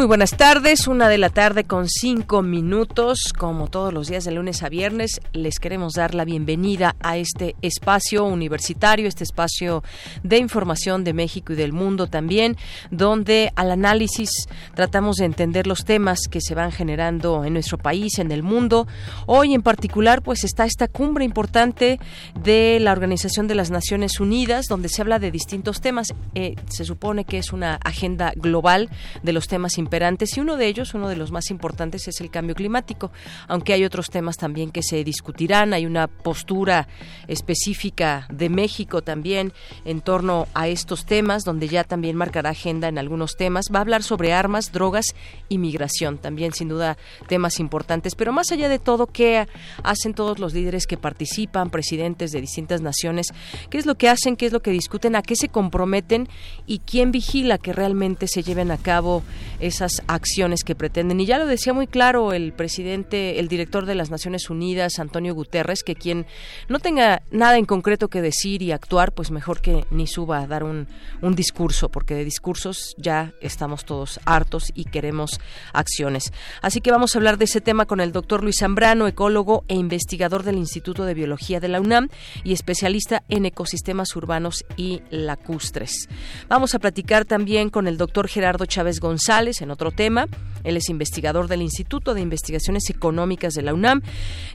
Muy buenas tardes, una de la tarde con cinco minutos, como todos los días de lunes a viernes, les queremos dar la bienvenida a este espacio universitario, este espacio de información de México y del mundo también, donde al análisis tratamos de entender los temas que se van generando en nuestro país, en el mundo. Hoy en particular, pues está esta cumbre importante de la Organización de las Naciones Unidas, donde se habla de distintos temas. Eh, se supone que es una agenda global de los temas importantes y uno de ellos, uno de los más importantes, es el cambio climático, aunque hay otros temas también que se discutirán, hay una postura específica de México también en torno a estos temas, donde ya también marcará agenda en algunos temas, va a hablar sobre armas, drogas y migración, también sin duda temas importantes, pero más allá de todo, ¿qué hacen todos los líderes que participan, presidentes de distintas naciones? ¿Qué es lo que hacen? ¿Qué es lo que discuten? ¿A qué se comprometen? ¿Y quién vigila que realmente se lleven a cabo esas acciones que pretenden. Y ya lo decía muy claro el presidente, el director de las Naciones Unidas, Antonio Guterres, que quien no tenga nada en concreto que decir y actuar, pues mejor que ni suba a dar un, un discurso, porque de discursos ya estamos todos hartos y queremos acciones. Así que vamos a hablar de ese tema con el doctor Luis Zambrano, ecólogo e investigador del Instituto de Biología de la UNAM y especialista en ecosistemas urbanos y lacustres. Vamos a platicar también con el doctor Gerardo Chávez González, en otro tema. Él es investigador del Instituto de Investigaciones Económicas de la UNAM,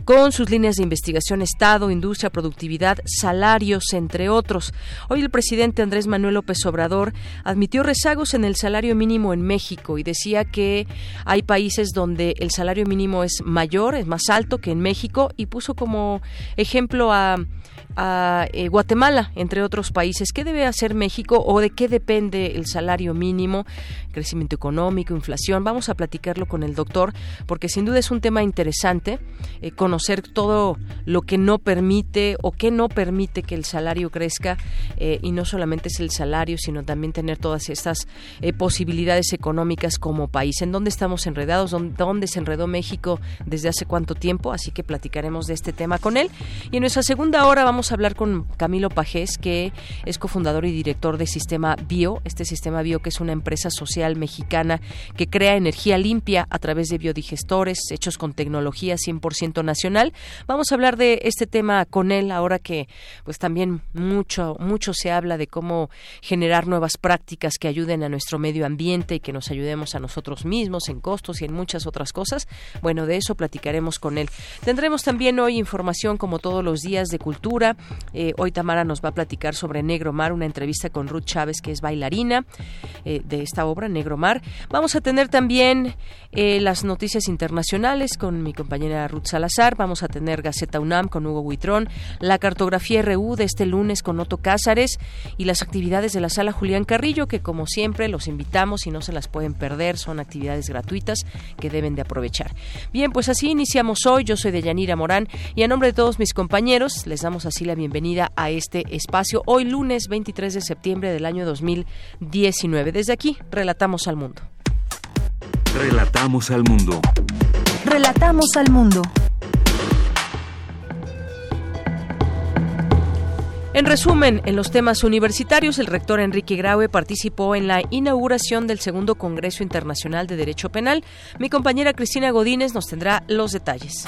con sus líneas de investigación Estado, Industria, Productividad, Salarios, entre otros. Hoy el presidente Andrés Manuel López Obrador admitió rezagos en el salario mínimo en México y decía que hay países donde el salario mínimo es mayor, es más alto que en México y puso como ejemplo a a eh, Guatemala, entre otros países. ¿Qué debe hacer México o de qué depende el salario mínimo? Crecimiento económico, inflación. Vamos a platicarlo con el doctor porque sin duda es un tema interesante eh, conocer todo lo que no permite o qué no permite que el salario crezca eh, y no solamente es el salario, sino también tener todas estas posibilidades económicas como país. ¿En dónde estamos enredados? ¿Dónde se enredó México desde hace cuánto tiempo? Así que platicaremos de este tema con él. Y en nuestra segunda hora vamos a hablar con Camilo Pajés, que es cofundador y director de Sistema Bio. Este Sistema Bio, que es una empresa social mexicana que crea energía limpia a través de biodigestores hechos con tecnología 100% nacional. Vamos a hablar de este tema con él ahora que pues también mucho mucho se habla de cómo generar nuevas prácticas que ayuden a nuestro medio ambiente y que nos ayudemos a nosotros mismos en costos y en muchas otras cosas. Bueno, de eso platicaremos con él. Tendremos también hoy información como todos los días de cultura, eh, hoy Tamara nos va a platicar sobre Negro Mar, una entrevista con Ruth Chávez, que es bailarina eh, de esta obra, Negro Mar. Vamos a tener también eh, las noticias internacionales con mi compañera Ruth Salazar. Vamos a tener Gaceta UNAM con Hugo Buitrón, la cartografía RU de este lunes con Otto Cázares y las actividades de la sala Julián Carrillo, que como siempre los invitamos y no se las pueden perder. Son actividades gratuitas que deben de aprovechar. Bien, pues así iniciamos hoy. Yo soy Deyanira Morán y a nombre de todos mis compañeros les damos así la bienvenida a este espacio hoy lunes 23 de septiembre del año 2019. Desde aquí, relatamos al mundo. Relatamos al mundo. Relatamos al mundo. En resumen, en los temas universitarios, el rector Enrique Graue participó en la inauguración del segundo Congreso Internacional de Derecho Penal. Mi compañera Cristina Godínez nos tendrá los detalles.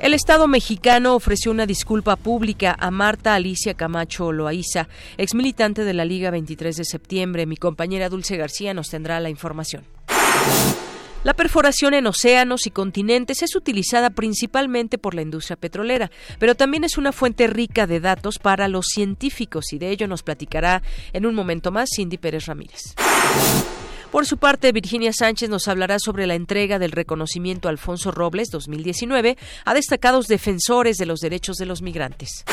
El Estado mexicano ofreció una disculpa pública a Marta Alicia Camacho Loaiza, ex militante de la Liga 23 de septiembre. Mi compañera Dulce García nos tendrá la información. La perforación en océanos y continentes es utilizada principalmente por la industria petrolera, pero también es una fuente rica de datos para los científicos y de ello nos platicará en un momento más Cindy Pérez Ramírez. Por su parte, Virginia Sánchez nos hablará sobre la entrega del reconocimiento Alfonso Robles 2019 a destacados defensores de los derechos de los migrantes.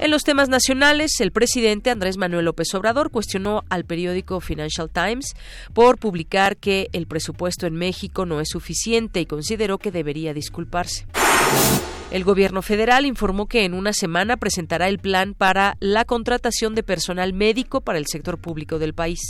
En los temas nacionales, el presidente Andrés Manuel López Obrador cuestionó al periódico Financial Times por publicar que el presupuesto en México no es suficiente y consideró que debería disculparse. El gobierno federal informó que en una semana presentará el plan para la contratación de personal médico para el sector público del país.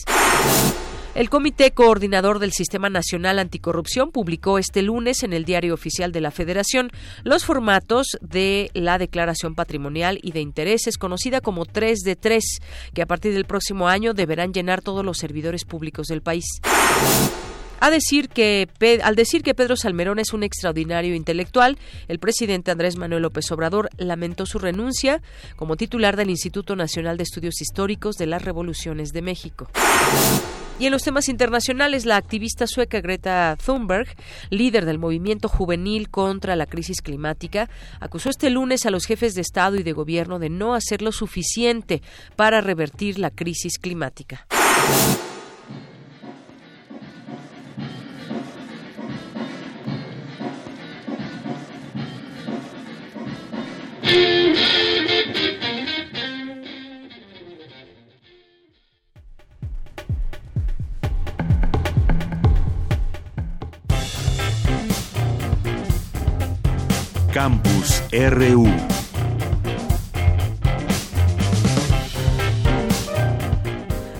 El Comité Coordinador del Sistema Nacional Anticorrupción publicó este lunes en el Diario Oficial de la Federación los formatos de la Declaración Patrimonial y de Intereses, conocida como 3 de 3, que a partir del próximo año deberán llenar todos los servidores públicos del país. Al decir que Pedro Salmerón es un extraordinario intelectual, el presidente Andrés Manuel López Obrador lamentó su renuncia como titular del Instituto Nacional de Estudios Históricos de las Revoluciones de México. Y en los temas internacionales, la activista sueca Greta Thunberg, líder del movimiento juvenil contra la crisis climática, acusó este lunes a los jefes de Estado y de Gobierno de no hacer lo suficiente para revertir la crisis climática. Campus RU.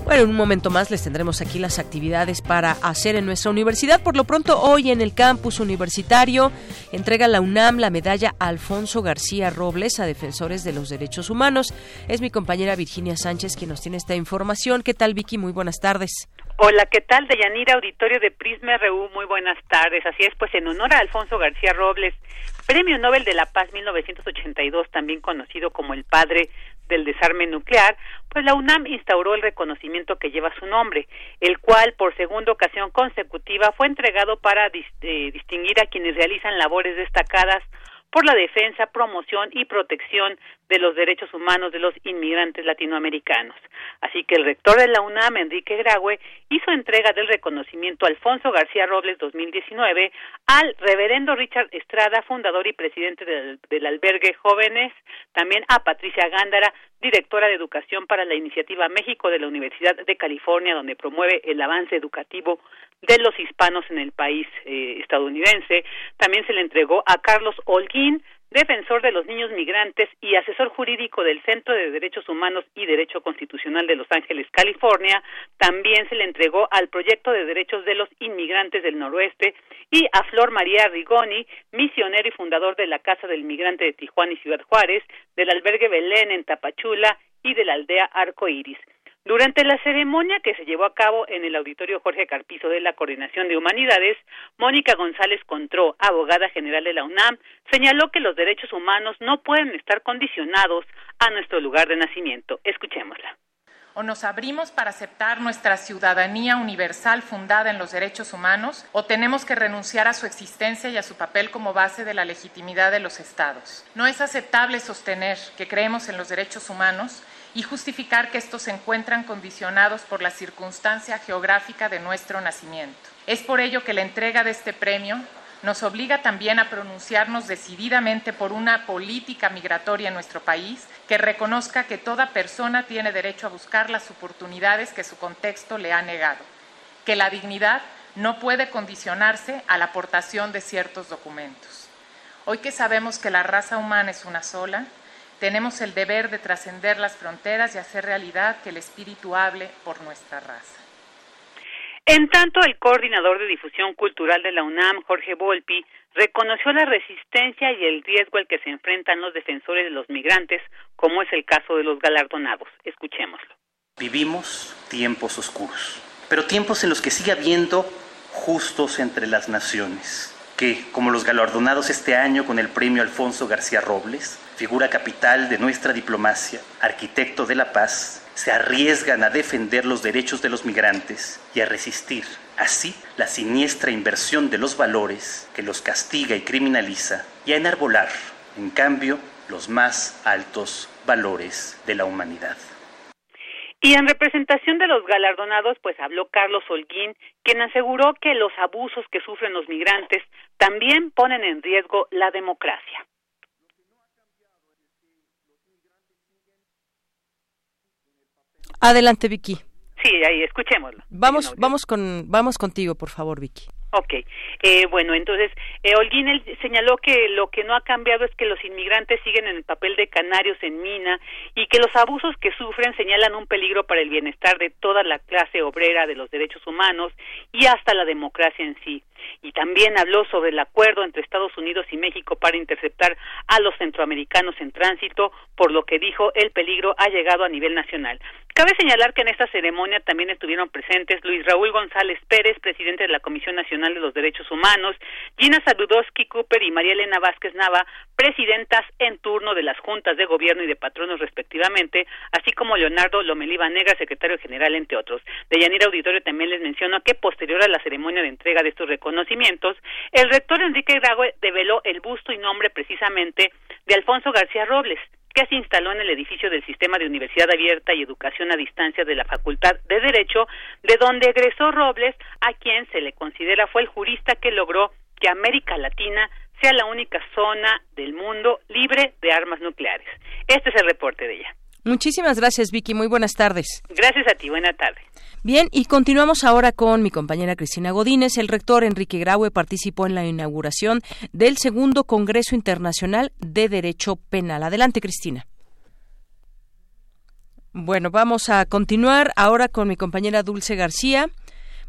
Bueno, en un momento más les tendremos aquí las actividades para hacer en nuestra universidad. Por lo pronto, hoy en el campus universitario entrega la UNAM la medalla Alfonso García Robles a defensores de los derechos humanos. Es mi compañera Virginia Sánchez quien nos tiene esta información. ¿Qué tal, Vicky? Muy buenas tardes. Hola, ¿qué tal? Deyanira, auditorio de Prisma RU, muy buenas tardes. Así es, pues en honor a Alfonso García Robles, Premio Nobel de la Paz 1982, también conocido como el padre del desarme nuclear, pues la UNAM instauró el reconocimiento que lleva su nombre, el cual por segunda ocasión consecutiva fue entregado para eh, distinguir a quienes realizan labores destacadas por la defensa, promoción y protección de los derechos humanos de los inmigrantes latinoamericanos. Así que el rector de la UNAM, Enrique Graue, hizo entrega del reconocimiento Alfonso García Robles 2019 al reverendo Richard Estrada, fundador y presidente del, albergue Jóvenes, también a Patricia Gándara, directora de Educación para la Iniciativa México de la Universidad de California, donde promueve el avance educativo de los hispanos en el país eh, estadounidense. También se le entregó a Carlos Holguín, defensor de los niños migrantes y asesor jurídico del Centro de Derechos Humanos y Derecho Constitucional de Los Ángeles, California. También se le entregó al Proyecto de Derechos de los Inmigrantes del Noroeste y a Flor María Rigoni, misionero y fundador de la Casa del Migrante de Tijuana y Ciudad Juárez, del albergue Belén en Tapachula y de la aldea Arco Iris. Durante la ceremonia que se llevó a cabo en el Auditorio Jorge Carpizo de la Coordinación de Humanidades, Mónica González Contró, abogada general de la UNAM, señaló que los derechos humanos no pueden estar condicionados a nuestro lugar de nacimiento. Escuchémosla o nos abrimos para aceptar nuestra ciudadanía universal fundada en los derechos humanos, o tenemos que renunciar a su existencia y a su papel como base de la legitimidad de los estados. No es aceptable sostener que creemos en los derechos humanos y justificar que estos se encuentran condicionados por la circunstancia geográfica de nuestro nacimiento. Es por ello que la entrega de este premio nos obliga también a pronunciarnos decididamente por una política migratoria en nuestro país que reconozca que toda persona tiene derecho a buscar las oportunidades que su contexto le ha negado, que la dignidad no puede condicionarse a la aportación de ciertos documentos. Hoy que sabemos que la raza humana es una sola, tenemos el deber de trascender las fronteras y hacer realidad que el espíritu hable por nuestra raza. En tanto, el coordinador de difusión cultural de la UNAM, Jorge Volpi, reconoció la resistencia y el riesgo al que se enfrentan los defensores de los migrantes, como es el caso de los galardonados. Escuchémoslo. Vivimos tiempos oscuros, pero tiempos en los que sigue habiendo justos entre las naciones, que, como los galardonados este año con el premio Alfonso García Robles, figura capital de nuestra diplomacia, arquitecto de la paz, se arriesgan a defender los derechos de los migrantes y a resistir así la siniestra inversión de los valores que los castiga y criminaliza y a enarbolar, en cambio, los más altos valores de la humanidad. Y en representación de los galardonados, pues habló Carlos Holguín, quien aseguró que los abusos que sufren los migrantes también ponen en riesgo la democracia. Adelante, Vicky. Sí, ahí escuchémoslo. Vamos, vamos con, vamos contigo, por favor, Vicky. Ok, eh, bueno, entonces eh, Holguín señaló que lo que no ha cambiado es que los inmigrantes siguen en el papel de canarios en mina y que los abusos que sufren señalan un peligro para el bienestar de toda la clase obrera de los derechos humanos y hasta la democracia en sí y también habló sobre el acuerdo entre Estados Unidos y México para interceptar a los centroamericanos en tránsito, por lo que dijo el peligro ha llegado a nivel nacional. Cabe señalar que en esta ceremonia también estuvieron presentes Luis Raúl González Pérez, presidente de la Comisión Nacional de los Derechos Humanos, Gina Saludowski Cooper y María Elena Vázquez Nava, presidentas en turno de las juntas de gobierno y de patronos respectivamente, así como Leonardo Lomeliva Negra, secretario general, entre otros. De Yanira Auditorio también les menciono que posterior a la ceremonia de entrega de estos reconocimientos, el rector Enrique Graue develó el busto y nombre precisamente de Alfonso García Robles, que se instaló en el edificio del Sistema de Universidad Abierta y Educación a Distancia de la Facultad de Derecho, de donde egresó Robles, a quien se le considera fue el jurista que logró que América Latina sea la única zona del mundo libre de armas nucleares. Este es el reporte de ella. Muchísimas gracias, Vicky. Muy buenas tardes. Gracias a ti. Buena tarde. Bien, y continuamos ahora con mi compañera Cristina Godínez. El rector Enrique Graue participó en la inauguración del segundo Congreso Internacional de Derecho Penal. Adelante, Cristina. Bueno, vamos a continuar ahora con mi compañera Dulce García.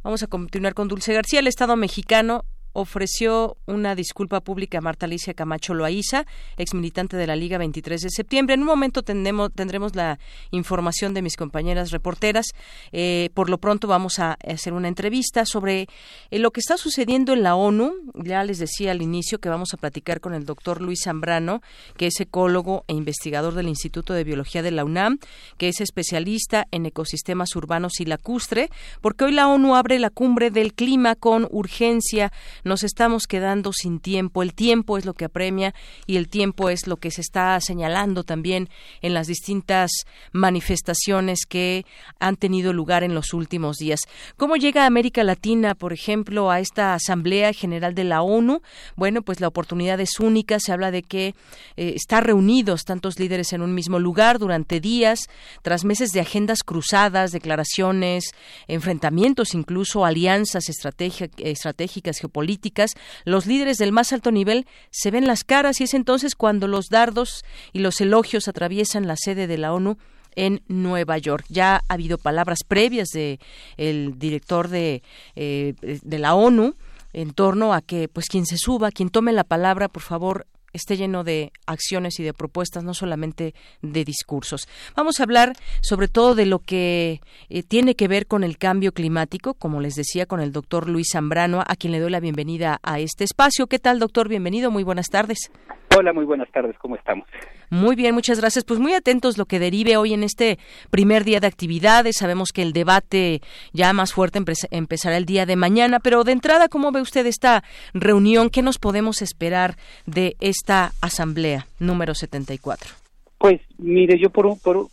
Vamos a continuar con Dulce García. El Estado mexicano ofreció una disculpa pública a Marta Alicia Camacho Loaiza, ex militante de la Liga 23 de septiembre. En un momento tendremos, la información de mis compañeras reporteras. Eh, por lo pronto vamos a hacer una entrevista sobre eh, lo que está sucediendo en la ONU. Ya les decía al inicio que vamos a platicar con el doctor Luis Zambrano, que es ecólogo e investigador del Instituto de Biología de la UNAM, que es especialista en ecosistemas urbanos y lacustre, porque hoy la ONU abre la cumbre del clima con urgencia nos estamos quedando sin tiempo. El tiempo es lo que apremia y el tiempo es lo que se está señalando también en las distintas manifestaciones que han tenido lugar en los últimos días. ¿Cómo llega América Latina, por ejemplo, a esta Asamblea General de la ONU? Bueno, pues la oportunidad es única. Se habla de que eh, están reunidos tantos líderes en un mismo lugar durante días, tras meses de agendas cruzadas, declaraciones, enfrentamientos, incluso alianzas estratégicas geopolíticas políticas, los líderes del más alto nivel se ven las caras y es entonces cuando los dardos y los elogios atraviesan la sede de la ONU en Nueva York. Ya ha habido palabras previas de el director de, eh, de la ONU en torno a que pues quien se suba, quien tome la palabra, por favor, esté lleno de acciones y de propuestas, no solamente de discursos. Vamos a hablar sobre todo de lo que eh, tiene que ver con el cambio climático, como les decía, con el doctor Luis Zambrano, a quien le doy la bienvenida a este espacio. ¿Qué tal, doctor? Bienvenido, muy buenas tardes. Hola, muy buenas tardes, ¿cómo estamos? Muy bien, muchas gracias. Pues muy atentos lo que derive hoy en este primer día de actividades. Sabemos que el debate ya más fuerte empezará el día de mañana, pero de entrada, ¿cómo ve usted esta reunión? ¿Qué nos podemos esperar de esta asamblea número 74? Pues mire, yo por un, por,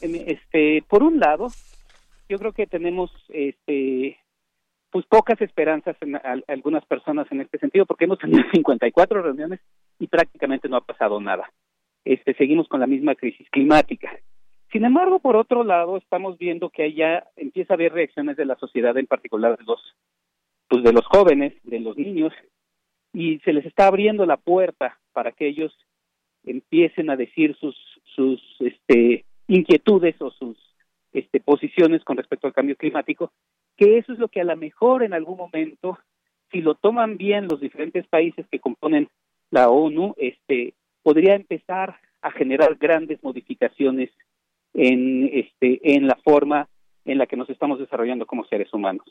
este, por un lado, yo creo que tenemos este, pues pocas esperanzas en algunas personas en este sentido, porque hemos tenido 54 reuniones y prácticamente no ha pasado nada este, seguimos con la misma crisis climática. Sin embargo, por otro lado, estamos viendo que ya empieza a haber reacciones de la sociedad, en particular de los, pues de los jóvenes, de los niños, y se les está abriendo la puerta para que ellos empiecen a decir sus, sus este, inquietudes o sus este, posiciones con respecto al cambio climático, que eso es lo que a lo mejor en algún momento, si lo toman bien los diferentes países que componen la ONU, este, podría empezar a generar grandes modificaciones en este en la forma en la que nos estamos desarrollando como seres humanos.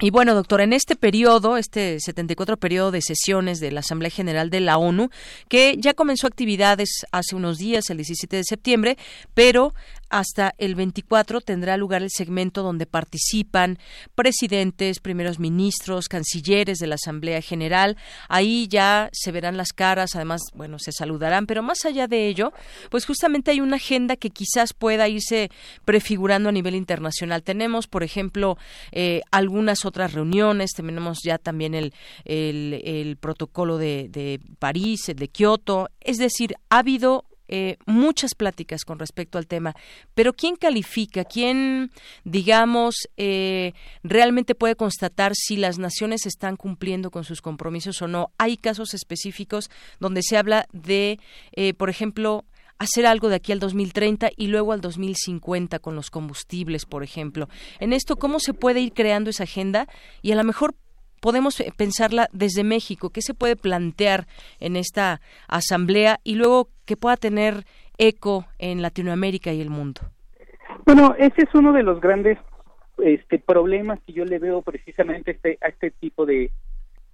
Y bueno, doctor, en este periodo, este 74 periodo de sesiones de la Asamblea General de la ONU, que ya comenzó actividades hace unos días, el 17 de septiembre, pero hasta el 24 tendrá lugar el segmento donde participan presidentes, primeros ministros, cancilleres de la Asamblea General. Ahí ya se verán las caras, además, bueno, se saludarán, pero más allá de ello, pues justamente hay una agenda que quizás pueda irse prefigurando a nivel internacional. Tenemos, por ejemplo, eh, algunas otras reuniones, tenemos ya también el, el, protocolo de, de París, de Kioto, es decir, ha habido eh, muchas pláticas con respecto al tema, pero ¿quién califica? ¿Quién, digamos, eh, realmente puede constatar si las naciones están cumpliendo con sus compromisos o no? Hay casos específicos donde se habla de, eh, por ejemplo, hacer algo de aquí al 2030 y luego al 2050 con los combustibles, por ejemplo. En esto, ¿cómo se puede ir creando esa agenda? Y a lo mejor podemos eh, pensarla desde México? ¿Qué se puede plantear en esta asamblea y luego que pueda tener eco en Latinoamérica y el mundo? Bueno, ese es uno de los grandes este, problemas que yo le veo precisamente este, a este tipo de,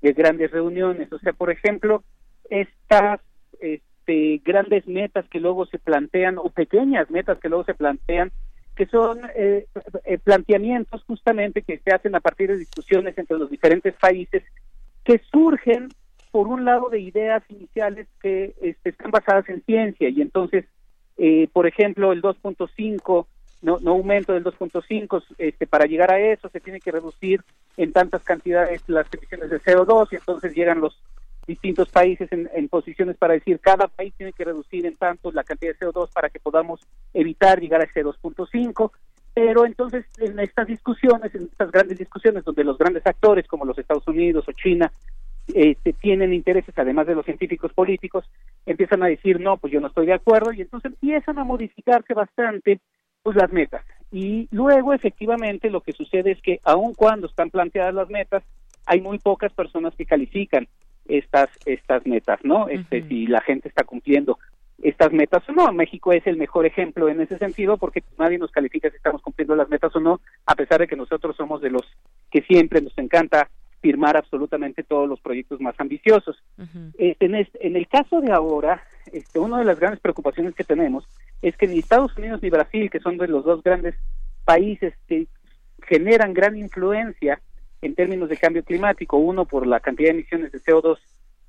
de grandes reuniones. O sea, por ejemplo, estas este, grandes metas que luego se plantean o pequeñas metas que luego se plantean que son eh, eh, planteamientos justamente que se hacen a partir de discusiones entre los diferentes países que surgen por un lado de ideas iniciales que este, están basadas en ciencia. Y entonces eh, por ejemplo el 2.5 no, no aumento del 2.5 este, para llegar a eso se tiene que reducir en tantas cantidades las emisiones de CO2 y entonces llegan los distintos países en, posiciones para decir cada país tiene que reducir en tanto la cantidad de CO2 para que podamos evitar llegar a ese 2.5 pero entonces en estas discusiones, en estas grandes discusiones donde los grandes actores como los Estados Unidos o China este, tienen intereses además de los científicos políticos, empiezan a decir no, pues yo no estoy de acuerdo y entonces empiezan a modificarse bastante pues las metas. Y luego efectivamente lo que sucede es que aun cuando están planteadas las metas, hay muy pocas personas que califican estas estas metas, ¿no? Este si la gente está cumpliendo estas metas o no. México es el mejor ejemplo en ese sentido porque nadie nos califica si estamos cumpliendo las metas o no, a pesar de que nosotros somos de los que siempre nos encanta firmar absolutamente todos los proyectos más ambiciosos. Este, en, en el caso de ahora, este, una de las grandes preocupaciones que tenemos es que ni Estados Unidos ni Brasil, que son de los dos grandes países que generan gran influencia en términos de cambio climático, uno por la cantidad de emisiones de CO2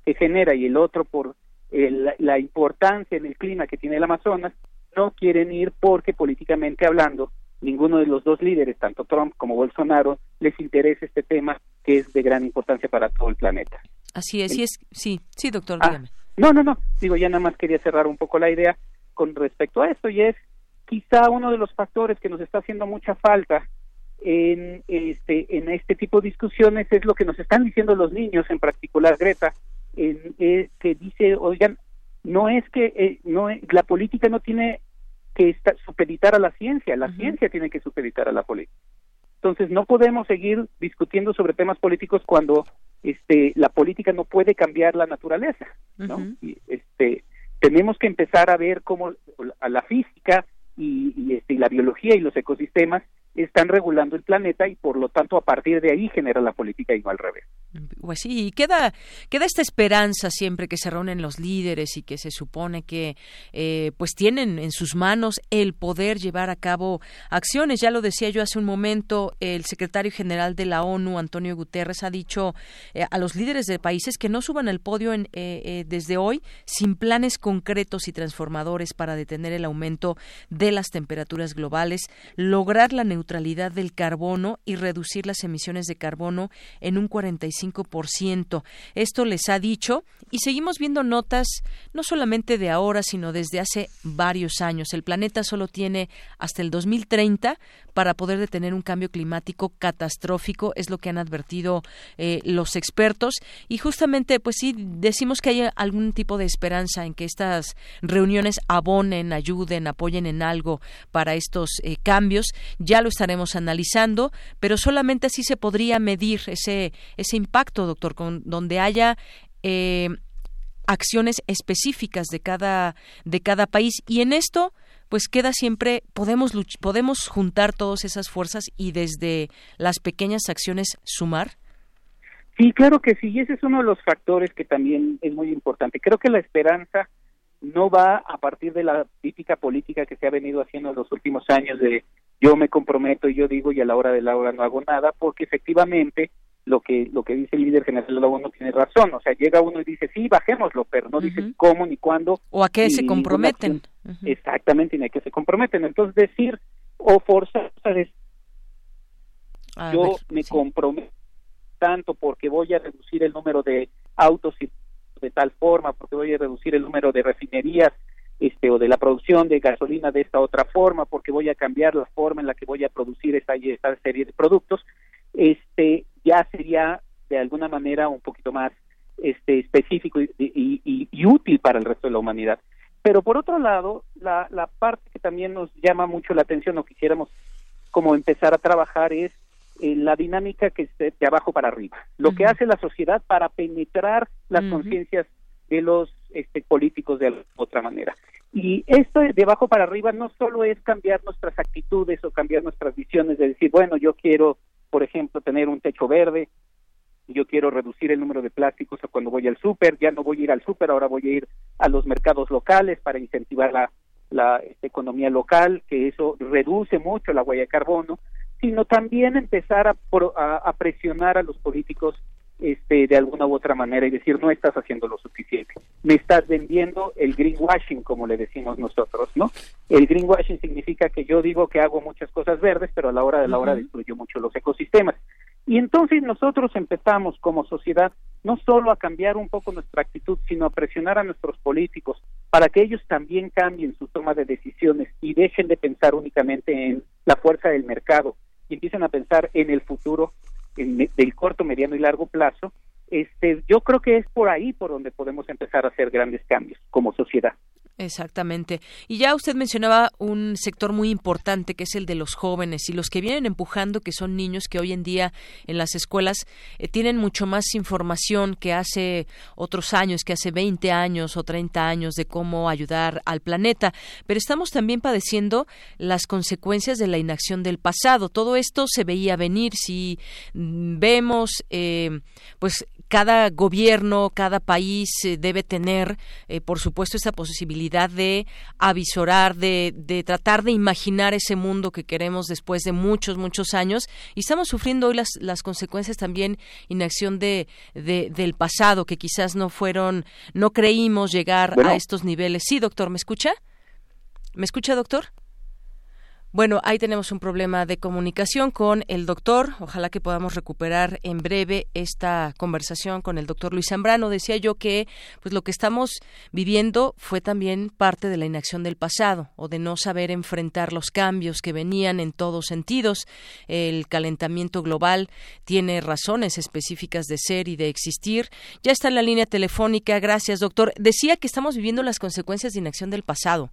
que genera y el otro por la importancia en el clima que tiene el Amazonas, no quieren ir porque políticamente hablando, ninguno de los dos líderes, tanto Trump como Bolsonaro, les interesa este tema que es de gran importancia para todo el planeta. Así es, es sí, sí, doctor, ah, No, no, no, digo, ya nada más quería cerrar un poco la idea con respecto a esto y es quizá uno de los factores que nos está haciendo mucha falta en este en este tipo de discusiones es lo que nos están diciendo los niños en particular Greta en, eh, que dice oigan no es que eh, no la política no tiene que supeditar a la ciencia la ciencia tiene que supeditar a la política entonces no podemos seguir discutiendo sobre temas políticos cuando este la política no puede cambiar la naturaleza no y, este tenemos que empezar a ver cómo a la física y, y, este, y la biología y los ecosistemas están regulando el planeta y por lo tanto a partir de ahí genera la política y no al revés. Pues sí, queda, queda esta esperanza siempre que se reúnen los líderes y que se supone que eh, pues tienen en sus manos el poder llevar a cabo acciones. Ya lo decía yo hace un momento, el secretario general de la ONU, Antonio Guterres, ha dicho eh, a los líderes de países que no suban al podio en, eh, desde hoy sin planes concretos y transformadores para detener el aumento de las temperaturas globales, lograr la neutralidad del carbono y reducir las emisiones de carbono en un 45%. Esto les ha dicho y seguimos viendo notas no solamente de ahora, sino desde hace varios años. El planeta solo tiene hasta el 2030 para poder detener un cambio climático catastrófico, es lo que han advertido eh, los expertos. Y justamente, pues sí, decimos que hay algún tipo de esperanza en que estas reuniones abonen, ayuden, apoyen en algo para estos eh, cambios. Ya lo estaremos analizando, pero solamente así se podría medir ese, ese impacto, doctor, con, donde haya eh, acciones específicas de cada, de cada país. Y en esto, pues queda siempre, podemos, podemos juntar todas esas fuerzas y desde las pequeñas acciones sumar. Sí, claro que sí, y ese es uno de los factores que también es muy importante. Creo que la esperanza no va a partir de la típica política que se ha venido haciendo en los últimos años de yo me comprometo y yo digo y a la hora de la hora no hago nada, porque efectivamente lo que lo que dice el líder general de la ONU tiene razón, o sea, llega uno y dice, sí, bajémoslo, pero no dice cómo ni cuándo. O a qué se comprometen. Exactamente, ni a qué se comprometen. Entonces, decir o forzar, yo me comprometo tanto porque voy a reducir el número de autos de tal forma, porque voy a reducir el número de refinerías este o de la producción de gasolina de esta otra forma, porque voy a cambiar la forma en la que voy a producir esta, esta serie de productos, este ya sería de alguna manera un poquito más este específico y, y, útil para el resto de la humanidad. Pero por otro lado, la, la parte que también nos llama mucho la atención o quisiéramos como empezar a trabajar es la dinámica que es de abajo para arriba, lo que hace la sociedad para penetrar las conciencias de los este, políticos de otra manera. Y esto de abajo para arriba no solo es cambiar nuestras actitudes o cambiar nuestras visiones de decir, bueno, yo quiero, por ejemplo, tener un techo verde, yo quiero reducir el número de plásticos cuando voy al súper, ya no voy a ir al súper, ahora voy a ir a los mercados locales para incentivar la, la este, economía local, que eso reduce mucho la huella de carbono, sino también empezar a, a, presionar a los políticos este, de alguna u otra manera y decir no estás haciendo lo suficiente. Me estás vendiendo el greenwashing, como le decimos nosotros, ¿no? El greenwashing significa que yo digo que hago muchas cosas verdes, pero a la hora de la hora destruyo mucho los ecosistemas. Y entonces nosotros empezamos como sociedad no solo a cambiar un poco nuestra actitud, sino a presionar a nuestros políticos para que ellos también cambien su toma de decisiones y dejen de pensar únicamente en la fuerza del mercado y empiecen a pensar en el futuro en, del corto, mediano y largo plazo. Este, yo creo que es por ahí por donde podemos empezar a hacer grandes cambios como sociedad. Exactamente. Y ya usted mencionaba un sector muy importante que es el de los jóvenes y los que vienen empujando, que son niños que hoy en día en las escuelas eh, tienen mucho más información que hace otros años, que hace 20 años o 30 años de cómo ayudar al planeta. Pero estamos también padeciendo las consecuencias de la inacción del pasado. Todo esto se veía venir. Si mm, vemos, eh, pues cada gobierno, cada país eh, debe tener, eh, por supuesto, esa posibilidad de avisorar, de, de, tratar de imaginar ese mundo que queremos después de muchos, muchos años. Y estamos sufriendo hoy las, las consecuencias también inacción de, de, del pasado, que quizás no fueron, no creímos llegar a estos niveles. Sí, doctor, ¿me escucha? ¿Me escucha, doctor? Bueno, ahí tenemos un problema de comunicación con el doctor. Ojalá que podamos recuperar en breve esta conversación con el doctor Luis Zambrano. Decía yo que pues lo que estamos viviendo fue también parte de la inacción del pasado o de no saber enfrentar los cambios que venían en todos sentidos. El calentamiento global tiene razones específicas de ser y de existir. Ya está en la línea telefónica. Gracias, doctor. Decía que estamos viviendo las consecuencias de inacción del pasado.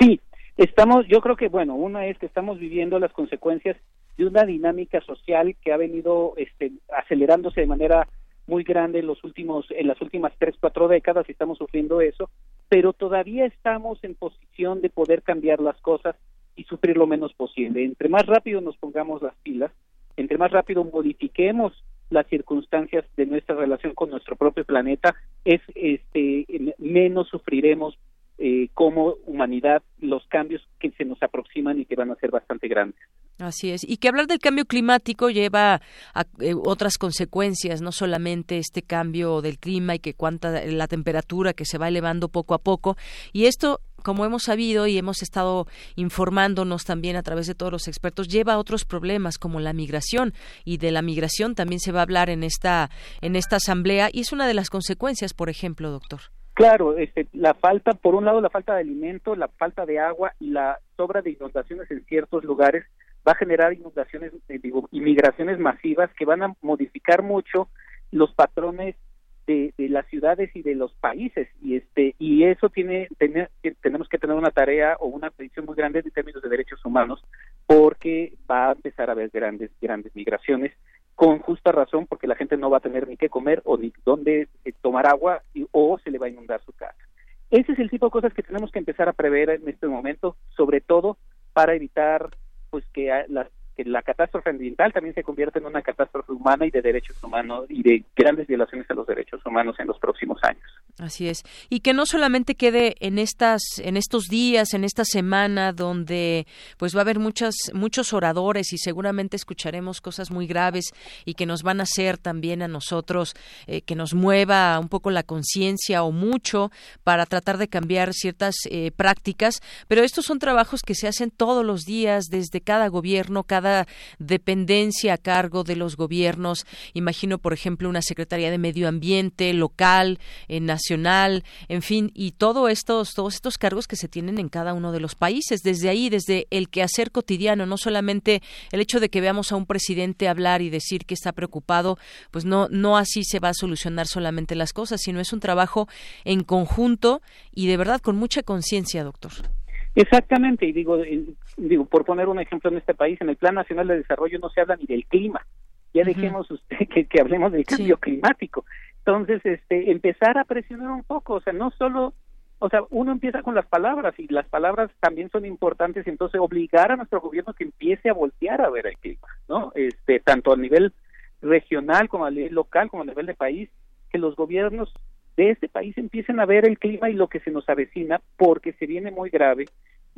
Sí, Estamos, yo creo que, bueno, una es que estamos viviendo las consecuencias de una dinámica social que ha venido este, acelerándose de manera muy grande en los últimos, en las últimas tres, cuatro décadas y estamos sufriendo eso, pero todavía estamos en posición de poder cambiar las cosas y sufrir lo menos posible. Entre más rápido nos pongamos las pilas, entre más rápido modifiquemos las circunstancias de nuestra relación con nuestro propio planeta, es este menos sufriremos eh, como humanidad los cambios que se nos aproximan y que van a ser bastante grandes. Así es. Y que hablar del cambio climático lleva a eh, otras consecuencias, no solamente este cambio del clima y que cuánta la temperatura que se va elevando poco a poco. Y esto como hemos sabido y hemos estado informándonos también a través de todos los expertos, lleva a otros problemas como la migración y de la migración también se va a hablar en esta en esta asamblea y es una de las consecuencias, por ejemplo, doctor. Claro, este, la falta, por un lado, la falta de alimento, la falta de agua y la sobra de inundaciones en ciertos lugares va a generar inundaciones, eh, inmigraciones masivas que van a modificar mucho los patrones de, las ciudades y de los países. Y este y eso tiene, tenemos que tener una tarea o una predicción muy grande en términos de derechos humanos porque va a empezar a haber grandes grandes migraciones con justa razón porque la gente no va a tener ni qué comer o ni dónde eh, tomar agua o se le va a inundar su casa. Ese es el tipo de cosas que tenemos que empezar a prever en este momento, sobre todo para evitar pues que las que la catástrofe ambiental también se convierte en una catástrofe humana y de derechos humanos y de grandes violaciones a los derechos humanos en los próximos años. Así es. Y que no solamente quede en estas en estos días, en esta semana donde pues va a haber muchas muchos oradores y seguramente escucharemos cosas muy graves y que nos van a hacer también a nosotros eh, que nos mueva un poco la conciencia o mucho para tratar de cambiar ciertas eh, prácticas, pero estos son trabajos que se hacen todos los días desde cada gobierno, cada dependencia a cargo de los gobiernos. Imagino, por ejemplo, una Secretaría de Medio Ambiente local, eh, nacional, en fin, y todos estos, todos estos cargos que se tienen en cada uno de los países. Desde ahí, desde el quehacer cotidiano, no solamente el hecho de que veamos a un presidente hablar y decir que está preocupado, pues no, no así se va a solucionar solamente las cosas, sino es un trabajo en conjunto y de verdad con mucha conciencia, doctor. Exactamente, y digo, digo, por poner un ejemplo en este país, en el Plan Nacional de Desarrollo no se habla ni del clima. Ya dejemos usted que, hablemos del cambio climático. Entonces, este, empezar a presionar un poco, o sea, no solo, o sea, uno empieza con las palabras y las palabras también son importantes, entonces obligar a nuestro gobierno que empiece a voltear a ver el clima, ¿no? Este, tanto a nivel regional como a nivel local como a nivel de país, que los gobiernos de este país empiecen a ver el clima y lo que se nos avecina porque se viene muy grave.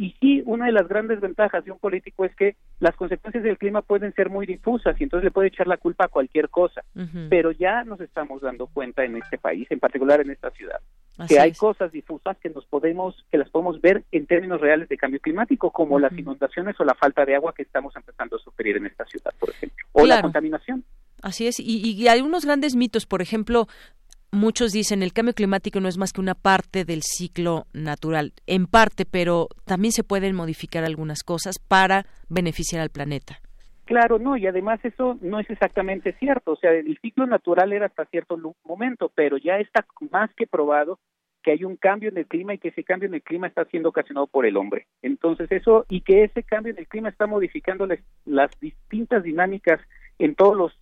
Y sí, una de las grandes ventajas de un político es que las consecuencias del clima pueden ser muy difusas y entonces le puede echar la culpa a cualquier cosa. Pero ya nos estamos dando cuenta en este país, en particular en esta ciudad, que hay cosas difusas que nos podemos, que las podemos ver en términos reales de cambio climático, como las inundaciones o la falta de agua que estamos empezando a sufrir en esta ciudad, por ejemplo, o la contaminación. Así es, y, y, hay unos grandes mitos, por ejemplo, muchos dicen el cambio climático no es más que una parte del ciclo natural, en parte, pero también se pueden modificar algunas cosas para beneficiar al planeta. Claro, no, y además eso no es exactamente cierto, o sea, el ciclo natural era hasta cierto momento, pero ya está más que probado que hay un cambio en el clima y que ese cambio en el clima está siendo ocasionado por el hombre. Entonces eso, y que ese cambio en el clima está modificando las distintas dinámicas en todos los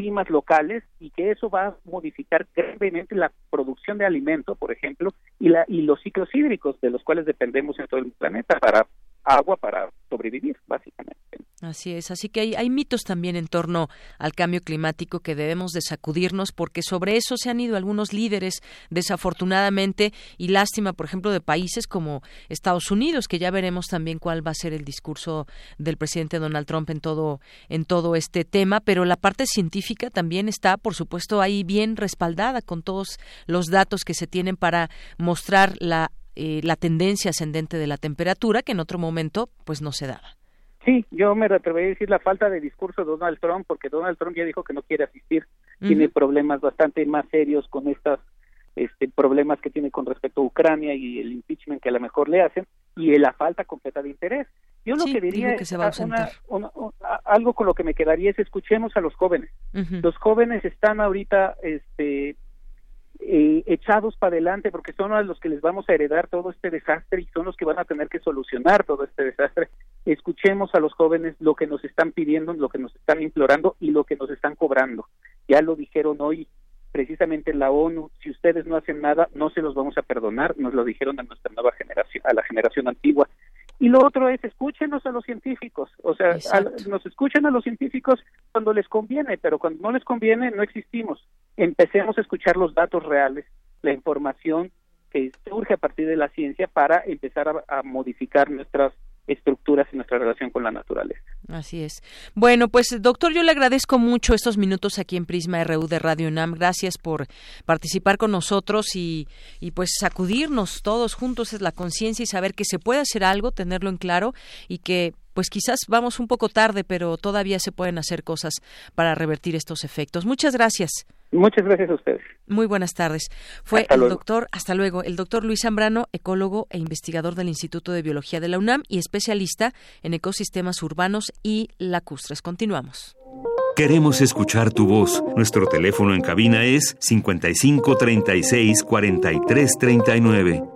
climas locales y que eso va a modificar gravemente la producción de alimento, por ejemplo, y, la, y los ciclos hídricos de los cuales dependemos en todo el planeta para agua para sobrevivir, básicamente. Así es, así que hay, hay, mitos también en torno al cambio climático que debemos de sacudirnos porque sobre eso se han ido algunos líderes desafortunadamente y lástima, por ejemplo, de países como Estados Unidos, que ya veremos también cuál va a ser el discurso del presidente Donald Trump en todo en todo este tema, pero la parte científica también está, por supuesto, ahí bien respaldada con todos los datos que se tienen para mostrar la eh, la tendencia ascendente de la temperatura que en otro momento pues no se daba. Sí, yo me atrevería a decir la falta de discurso de Donald Trump, porque Donald Trump ya dijo que no quiere asistir, tiene problemas bastante más serios con estos este, problemas que tiene con respecto a Ucrania y el impeachment que a lo mejor le hacen, y la falta completa de interés. Yo lo que diría es algo con lo que me quedaría es escuchemos a los jóvenes. Los jóvenes están ahorita este, eh, echados para adelante porque son a los que les vamos a heredar todo este desastre y son los que van a tener que solucionar todo este desastre. Escuchemos a los jóvenes lo que nos están pidiendo, lo que nos están implorando y lo que nos están cobrando. Ya lo dijeron hoy precisamente la ONU, si ustedes no hacen nada, no se los vamos a perdonar, nos lo dijeron a nuestra nueva generación, a la generación antigua. Y lo otro es, escúchenos a los científicos, o sea, nos escuchan a los científicos cuando les conviene, pero cuando no les conviene no existimos. Empecemos a escuchar los datos reales, la información que surge a partir de la ciencia para empezar a modificar nuestras estructuras y nuestra relación con la naturaleza. Así es. Bueno, pues doctor, yo le agradezco mucho estos minutos aquí en Prisma RU de Radio UNAM. Gracias por participar con nosotros y, y pues sacudirnos todos juntos es la conciencia y saber que se puede hacer algo, tenerlo en claro y que pues quizás vamos un poco tarde, pero todavía se pueden hacer cosas para revertir estos efectos. Muchas gracias. Muchas gracias a ustedes. Muy buenas tardes. Fue el doctor, hasta luego, el doctor Luis Zambrano, ecólogo e investigador del Instituto de Biología de la UNAM y especialista en ecosistemas urbanos y lacustres. Continuamos. Queremos escuchar tu voz. Nuestro teléfono en cabina es 55 36 43 39.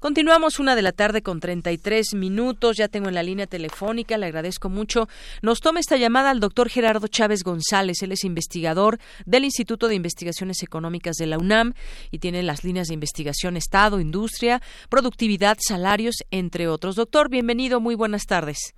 Continuamos una de la tarde con 33 minutos. Ya tengo en la línea telefónica, le agradezco mucho. Nos toma esta llamada al doctor Gerardo Chávez González. Él es investigador del Instituto de Investigaciones Económicas de la UNAM y tiene las líneas de investigación Estado, Industria, Productividad, Salarios, entre otros. Doctor, bienvenido, muy buenas tardes.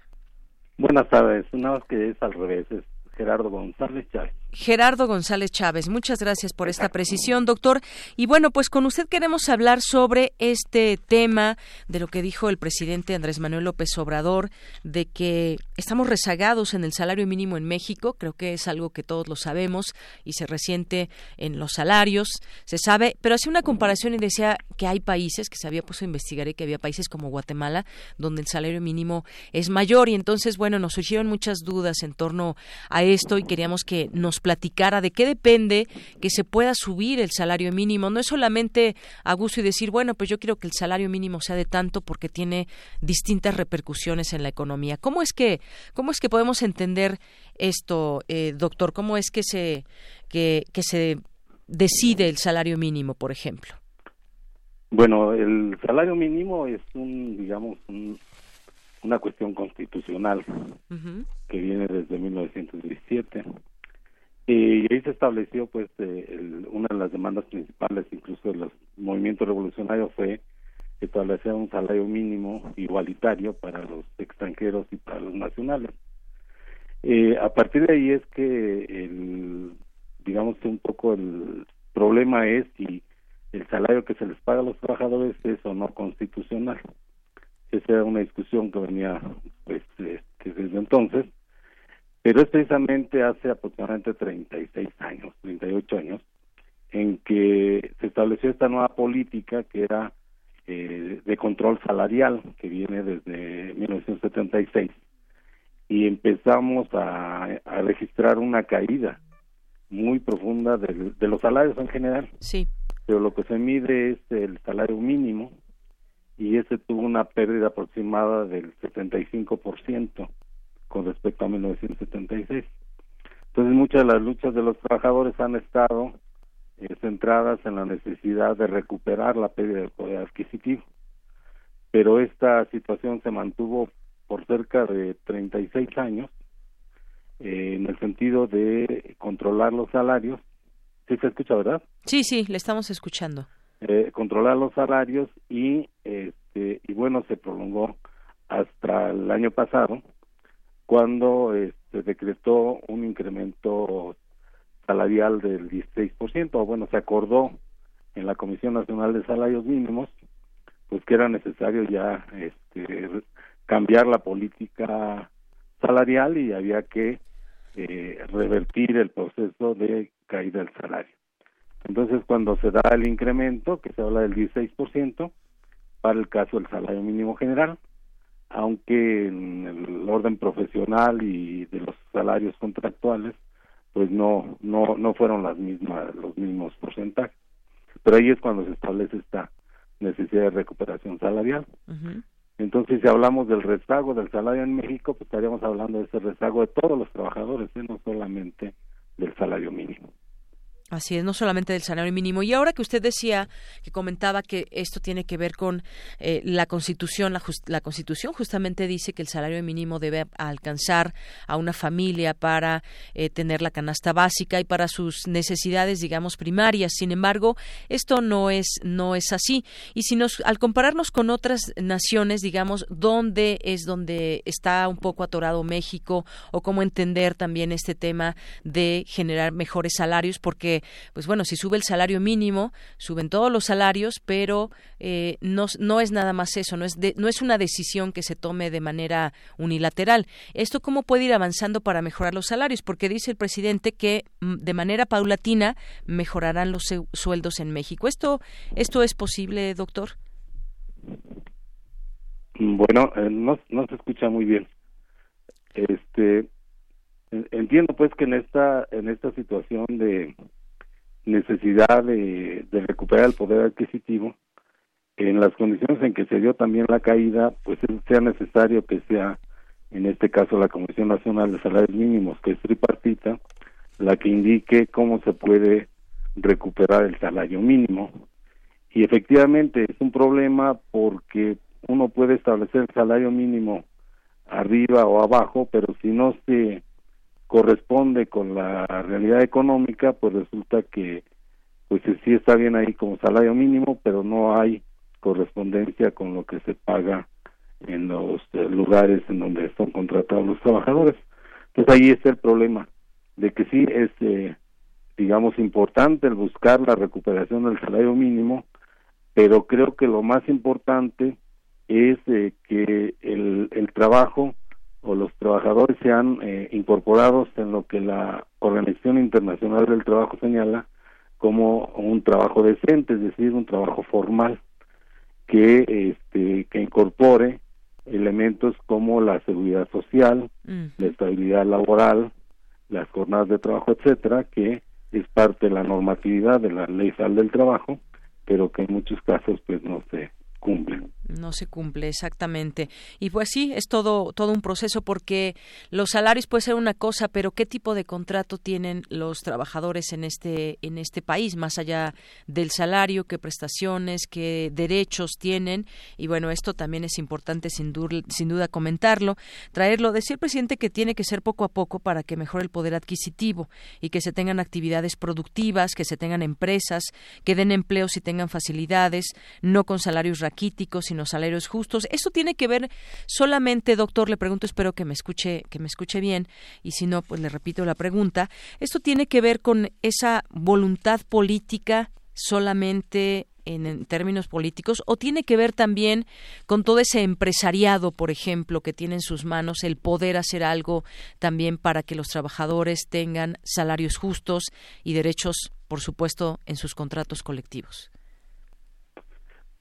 Buenas tardes. Una vez que es al revés, es Gerardo González Chávez. Gerardo González Chávez. Muchas gracias por esta precisión, doctor. Y bueno, pues con usted queremos hablar sobre este tema de lo que dijo el presidente Andrés Manuel López Obrador, de que estamos rezagados en el salario mínimo en México. Creo que es algo que todos lo sabemos y se resiente en los salarios, se sabe, pero hace una comparación y decía que hay países, que se había puesto a investigar y que había países como Guatemala, donde el salario mínimo es mayor. Y entonces, bueno, nos surgieron muchas dudas en torno a esto y queríamos que nos platicara de qué depende que se pueda subir el salario mínimo. No es solamente a gusto y decir, bueno, pues yo quiero que el salario mínimo sea de tanto porque tiene distintas repercusiones en la economía. ¿Cómo es que, cómo es que podemos entender esto, eh, doctor? ¿Cómo es que se, que, que se decide el salario mínimo, por ejemplo? Bueno, el salario mínimo es un, digamos, una cuestión constitucional que viene desde 1917 y ahí se estableció, pues, eh, una de las demandas principales, incluso de los movimientos revolucionarios, fue establecer un salario mínimo igualitario para los extranjeros y para los nacionales. Eh, a partir de ahí es que, el, digamos que un poco el problema es si el salario que se les paga a los trabajadores es o no constitucional. Esa era una discusión que venía pues, este, desde entonces pero es precisamente hace aproximadamente 36 años, 38 años, en que se estableció esta nueva política que era eh, de control salarial, que viene desde 1976, y empezamos a, registrar una caída muy profunda de, de, los salarios en general. Sí. Pero lo que se mide es el salario mínimo, y ese tuvo una pérdida aproximada del 75% con respecto a 1976. Entonces muchas de las luchas de los trabajadores han estado eh, centradas en la necesidad de recuperar la pérdida del poder adquisitivo. Pero esta situación se mantuvo por cerca de 36 años eh, en el sentido de controlar los salarios. ¿Sí se escucha, verdad? Sí, sí, le estamos escuchando. Eh, controlar los salarios y, este, y bueno, se prolongó hasta el año pasado cuando este, decretó un incremento salarial del 16%, o bueno, se acordó en la Comisión Nacional de Salarios Mínimos, pues que era necesario ya este, cambiar la política salarial y había que eh, revertir el proceso de caída del salario. Entonces, cuando se da el incremento, que se habla del 16%, para el caso del salario mínimo general, aunque en el orden profesional y de los salarios contractuales pues no no no fueron las mismas los mismos porcentajes. Pero ahí es cuando se establece esta necesidad de recuperación salarial. Entonces si hablamos del rezago del salario en México pues estaríamos hablando de ese rezago de todos los trabajadores ¿eh? no solamente del salario mínimo Así es, no solamente del salario mínimo. Y ahora que usted decía, que comentaba que esto tiene que ver con eh, la Constitución, la, Constitución justamente dice que el salario mínimo debe alcanzar a una familia para eh, tener la canasta básica y para sus necesidades, digamos, primarias. Sin embargo, esto no es no es así. Y si nos al compararnos con otras naciones, digamos, dónde es donde está un poco atorado México o cómo entender también este tema de generar mejores salarios, porque pues bueno, si sube el salario mínimo, suben todos los salarios, pero eh, no, no es nada más eso, no es, no es una decisión que se tome de manera unilateral. ¿Esto cómo puede ir avanzando para mejorar los salarios? Porque dice el presidente que mm, de manera paulatina mejorarán los sueldos en México. ¿Esto, esto es posible, doctor? Bueno, eh, no, no se escucha muy bien. Este, entiendo pues que en esta en esta situación de necesidad de, recuperar el poder adquisitivo, en las condiciones en que se dio también la caída, pues sea necesario que sea, en este caso, la Comisión Nacional de Salarios Mínimos, que es tripartita, la que indique cómo se puede recuperar el salario mínimo. Y efectivamente es un problema porque uno puede establecer el salario mínimo arriba o abajo, pero si no se corresponde con la realidad económica, pues resulta que pues sí está bien ahí como salario mínimo, pero no hay correspondencia con lo que se paga en los eh, lugares en donde son contratados los trabajadores. Entonces ahí está el problema de que sí es, eh, digamos, importante el buscar la recuperación del salario mínimo, pero creo que lo más importante es eh, que el, el, trabajo o los trabajadores sean eh, incorporados en lo que la Organización Internacional del Trabajo señala como un trabajo decente, es decir, un trabajo formal que este que incorpore elementos como la seguridad social, la estabilidad laboral, las jornadas de trabajo, etcétera, que es parte de la normatividad de la ley sal del trabajo, pero que en muchos casos pues no se cumple. No se cumple exactamente. Y pues sí, es todo todo un proceso porque los salarios puede ser una cosa, pero qué tipo de contrato tienen los trabajadores en este en este país más allá del salario, qué prestaciones, qué derechos tienen y bueno, esto también es importante sin duda, sin duda comentarlo, traerlo decía el presidente que tiene que ser poco a poco para que mejore el poder adquisitivo y que se tengan actividades productivas, que se tengan empresas, que den empleos y tengan facilidades, no con salarios raquíticos, sino salarios justos. Esto tiene que ver solamente, doctor, le pregunto, espero que me escuche, que me escuche bien, y si no, pues le repito la pregunta. Esto tiene que ver con esa voluntad política solamente en, términos políticos o tiene que ver también con todo ese empresariado, por ejemplo, que tiene en sus manos el poder hacer algo también para que los trabajadores tengan salarios justos y derechos, por supuesto, en sus contratos colectivos.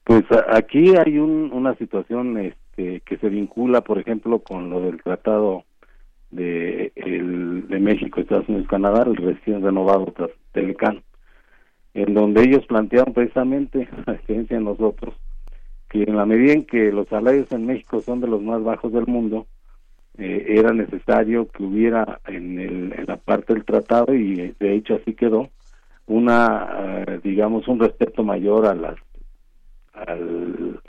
Pues aquí hay una situación este, que se vincula, por ejemplo, con lo del tratado de, México, Estados Unidos, Canadá, el recién renovado Telecan, en donde ellos plantearon precisamente, a experiencia de nosotros, que en la medida en que los salarios en México son de los más bajos del mundo, eh, era necesario que hubiera en, el, en la parte del tratado, y de hecho así quedó, una, eh, digamos, un respeto mayor a las al,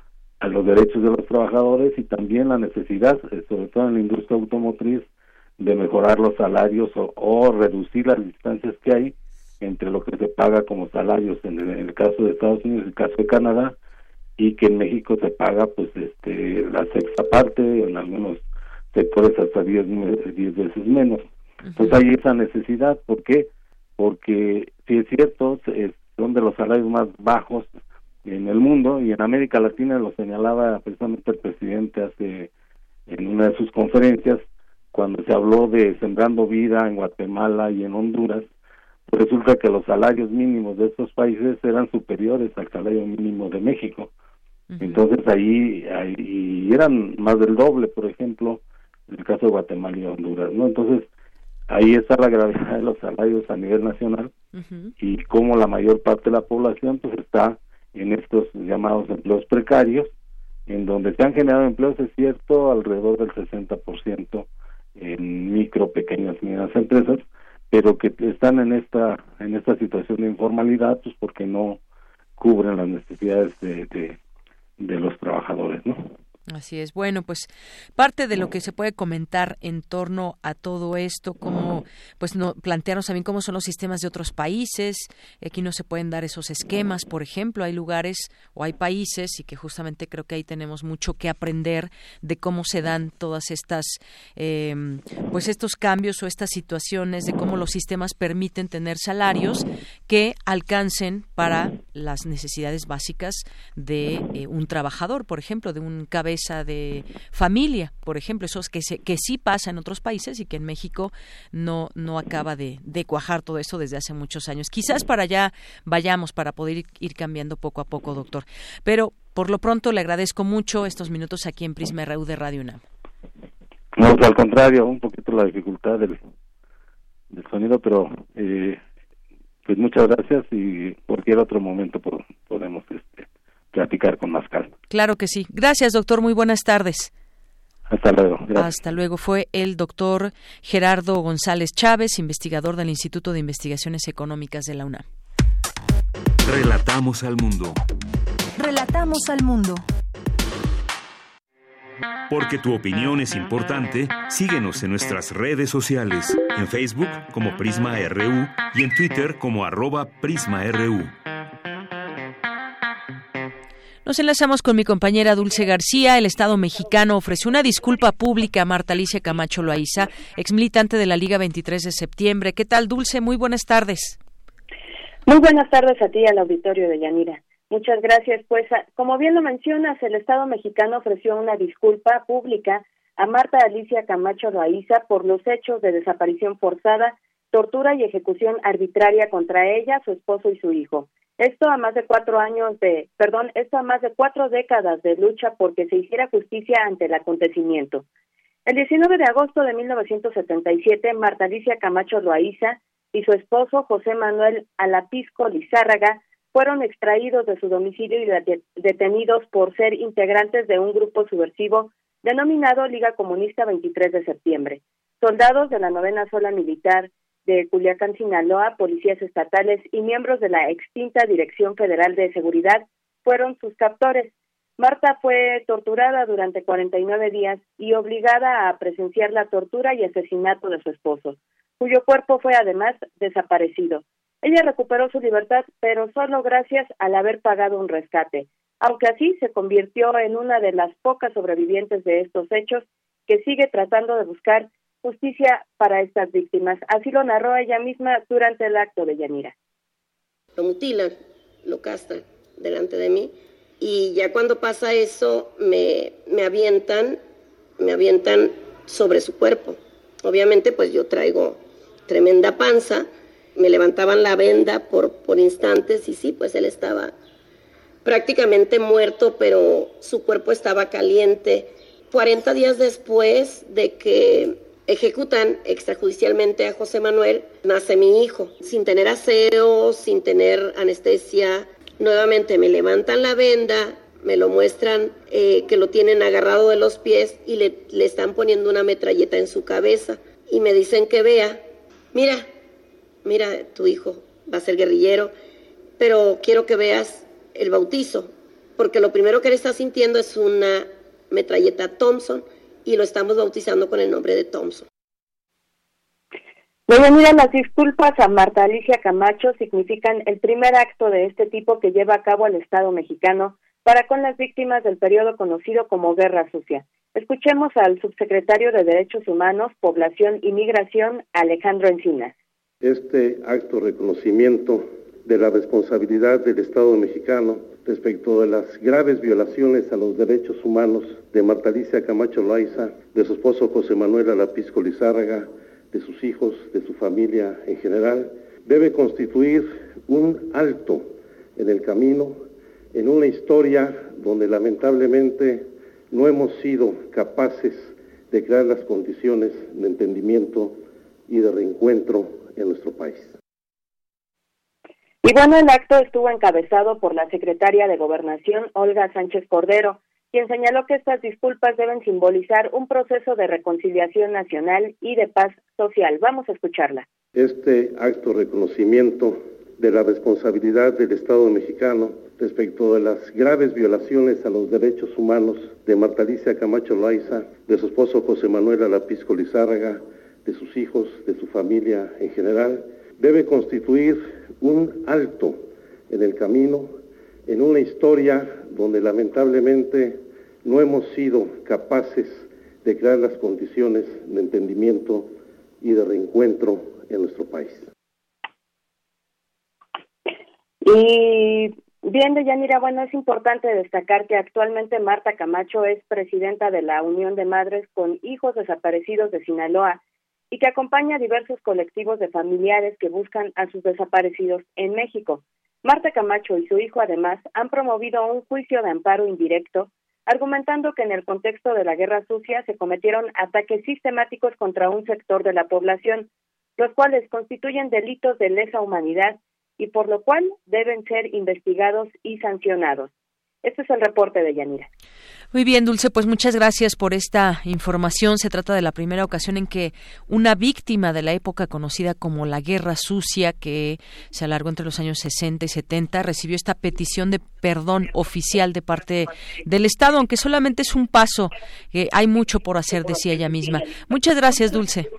a los derechos de los trabajadores y también la necesidad, eh, sobre todo en la industria automotriz, de mejorar los salarios o, reducir las distancias que hay entre lo que se paga como salarios en el, caso de Estados Unidos y el caso de Canadá y que en México se paga pues este la sexta parte en algunos sectores hasta 10 diez, veces menos. Pues hay esa necesidad. ¿por qué? porque si es cierto son de los salarios más bajos en el mundo y en América Latina lo señalaba precisamente el presidente hace en una de sus conferencias cuando se habló de sembrando vida en Guatemala y en Honduras pues resulta que los salarios mínimos de estos países eran superiores al salario mínimo de México. Entonces ahí, ahí eran más del doble por ejemplo en el caso de Guatemala y Honduras no entonces ahí está la gravedad de los salarios a nivel nacional y cómo la mayor parte de la población pues está en estos llamados empleos precarios, en donde se han generado empleos, es cierto, alrededor del 60% en micro, pequeñas y medianas empresas, pero que están en esta en esta situación de informalidad, pues porque no cubren las necesidades de, de, de los trabajadores, ¿no? Así es. Bueno, pues parte de lo que se puede comentar en torno a todo esto, como pues no plantearnos también cómo son los sistemas de otros países. Aquí no se pueden dar esos esquemas, por ejemplo, hay lugares o hay países y que justamente creo que ahí tenemos mucho que aprender de cómo se dan todas estas em, pues estos cambios o estas situaciones de cómo los sistemas permiten tener salarios que alcancen para las necesidades básicas de eh, un trabajador, por ejemplo, de un cabeza de familia, por ejemplo, eso es que, se, que sí pasa en otros países y que en México no, no acaba de, cuajar todo eso desde hace muchos años. Quizás para allá vayamos para poder ir, cambiando poco a poco, doctor. Pero por lo pronto le agradezco mucho estos minutos aquí en Prisma RU de Radio UNAM. No, al contrario, un poquito la dificultad del, del sonido, pero eh, pues muchas gracias y cualquier otro momento podemos este, platicar con más calma. Claro que sí. Gracias, doctor. Muy buenas tardes. Hasta luego. Hasta luego. Fue el doctor Gerardo González Chávez, investigador del Instituto de Investigaciones Económicas de la UNAM. Relatamos al mundo. Relatamos al mundo. Porque tu opinión es importante, síguenos en nuestras redes sociales, en Facebook como Prisma RU y en Twitter como arroba PrismaRU. Nos enlazamos con mi compañera Dulce García. El Estado mexicano ofreció una disculpa pública a Marta Alicia Camacho Loaiza, ex militante de la Liga 23 de septiembre. ¿Qué tal, Dulce? Muy buenas tardes. Muy buenas tardes a ti al auditorio de Yanira. Muchas gracias. Pues, como bien lo mencionas, el Estado mexicano ofreció una disculpa pública a Marta Alicia Camacho Loaiza por los hechos de desaparición forzada, tortura y ejecución arbitraria contra ella, su esposo y su hijo. Esto a más de cuatro años de, perdón, esto a más de cuatro décadas de lucha porque se hiciera justicia ante el acontecimiento. El 19 de agosto de 1977, Marta Alicia Camacho Loaiza y su esposo José Manuel Alapisco Lizárraga fueron extraídos de su domicilio y detenidos por ser integrantes de un grupo subversivo denominado Liga Comunista 23 de septiembre. Soldados de la novena sola militar de Culiacán, Sinaloa, policías estatales y miembros de la extinta Dirección Federal de Seguridad fueron sus captores. Marta fue torturada durante 49 días y obligada a presenciar la tortura y asesinato de su esposo, cuyo cuerpo fue además desaparecido. Ella recuperó su libertad, pero solo gracias al haber pagado un rescate, aunque así se convirtió en una de las pocas sobrevivientes de estos hechos que sigue tratando de buscar justicia para estas víctimas. Así lo narró ella misma durante el acto de Yanira. Lo mutilan, lo castan delante de mí y ya cuando pasa eso me, me avientan, me avientan sobre su cuerpo. Obviamente pues yo traigo tremenda panza, me levantaban la venda por, por instantes y sí, pues él estaba prácticamente muerto, pero su cuerpo estaba caliente. 40 días después de que ejecutan extrajudicialmente a José Manuel, nace mi hijo, sin tener aseo, sin tener anestesia. Nuevamente me levantan la venda, me lo muestran eh, que lo tienen agarrado de los pies y le, le están poniendo una metralleta en su cabeza y me dicen que vea, mira, mira, tu hijo va a ser guerrillero, pero quiero que veas el bautizo, porque lo primero que él está sintiendo es una metralleta Thompson y lo estamos bautizando con el nombre de Thompson. Bienvenida, las disculpas a Marta Alicia Camacho significan el primer acto de este tipo que lleva a cabo el Estado mexicano para con las víctimas del periodo conocido como Guerra Sucia. Escuchemos al subsecretario de Derechos Humanos, Población y Migración, Alejandro Encinas. Este acto de reconocimiento de la responsabilidad del Estado mexicano respecto de las graves violaciones a los derechos humanos de Marta Alicia Camacho Loaiza, de su esposo José Manuel Alapisco Lizárraga, de sus hijos, de su familia en general, debe constituir un alto en el camino, en una historia donde lamentablemente no hemos sido capaces de crear las condiciones de entendimiento y de reencuentro en nuestro país. Y bueno, el acto estuvo encabezado por la secretaria de Gobernación, Olga Sánchez Cordero, quien señaló que estas disculpas deben simbolizar un proceso de reconciliación nacional y de paz social. Vamos a escucharla. Este acto de reconocimiento de la responsabilidad del Estado mexicano respecto de las graves violaciones a los derechos humanos de Marta Alicia Camacho Loaiza, de su esposo José Manuel Alapisco Lizárraga, de sus hijos, de su familia en general, debe constituir un alto en el camino, en una historia donde lamentablemente no hemos sido capaces de crear las condiciones de entendimiento y de reencuentro en nuestro país. Y bien, Deyanira, bueno, es importante destacar que actualmente Marta Camacho es presidenta de la Unión de Madres con Hijos Desaparecidos de Sinaloa y que acompaña a diversos colectivos de familiares que buscan a sus desaparecidos en México. Marta Camacho y su hijo además han promovido un juicio de amparo indirecto, argumentando que en el contexto de la guerra sucia se cometieron ataques sistemáticos contra un sector de la población, los cuales constituyen delitos de lesa humanidad y por lo cual deben ser investigados y sancionados. Este es el reporte de Yanira. Muy bien, Dulce, pues muchas gracias por esta información. Se trata de la primera ocasión en que una víctima de la época conocida como la Guerra Sucia, que se alargó entre los años 60 y 70, recibió esta petición de perdón oficial de parte del Estado, aunque solamente es un paso. Eh, hay mucho por hacer, decía ella misma. Muchas gracias, Dulce.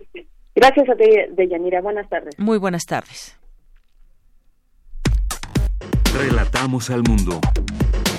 Gracias a ti, Deyanira. Buenas tardes. Muy buenas tardes. Relatamos al mundo.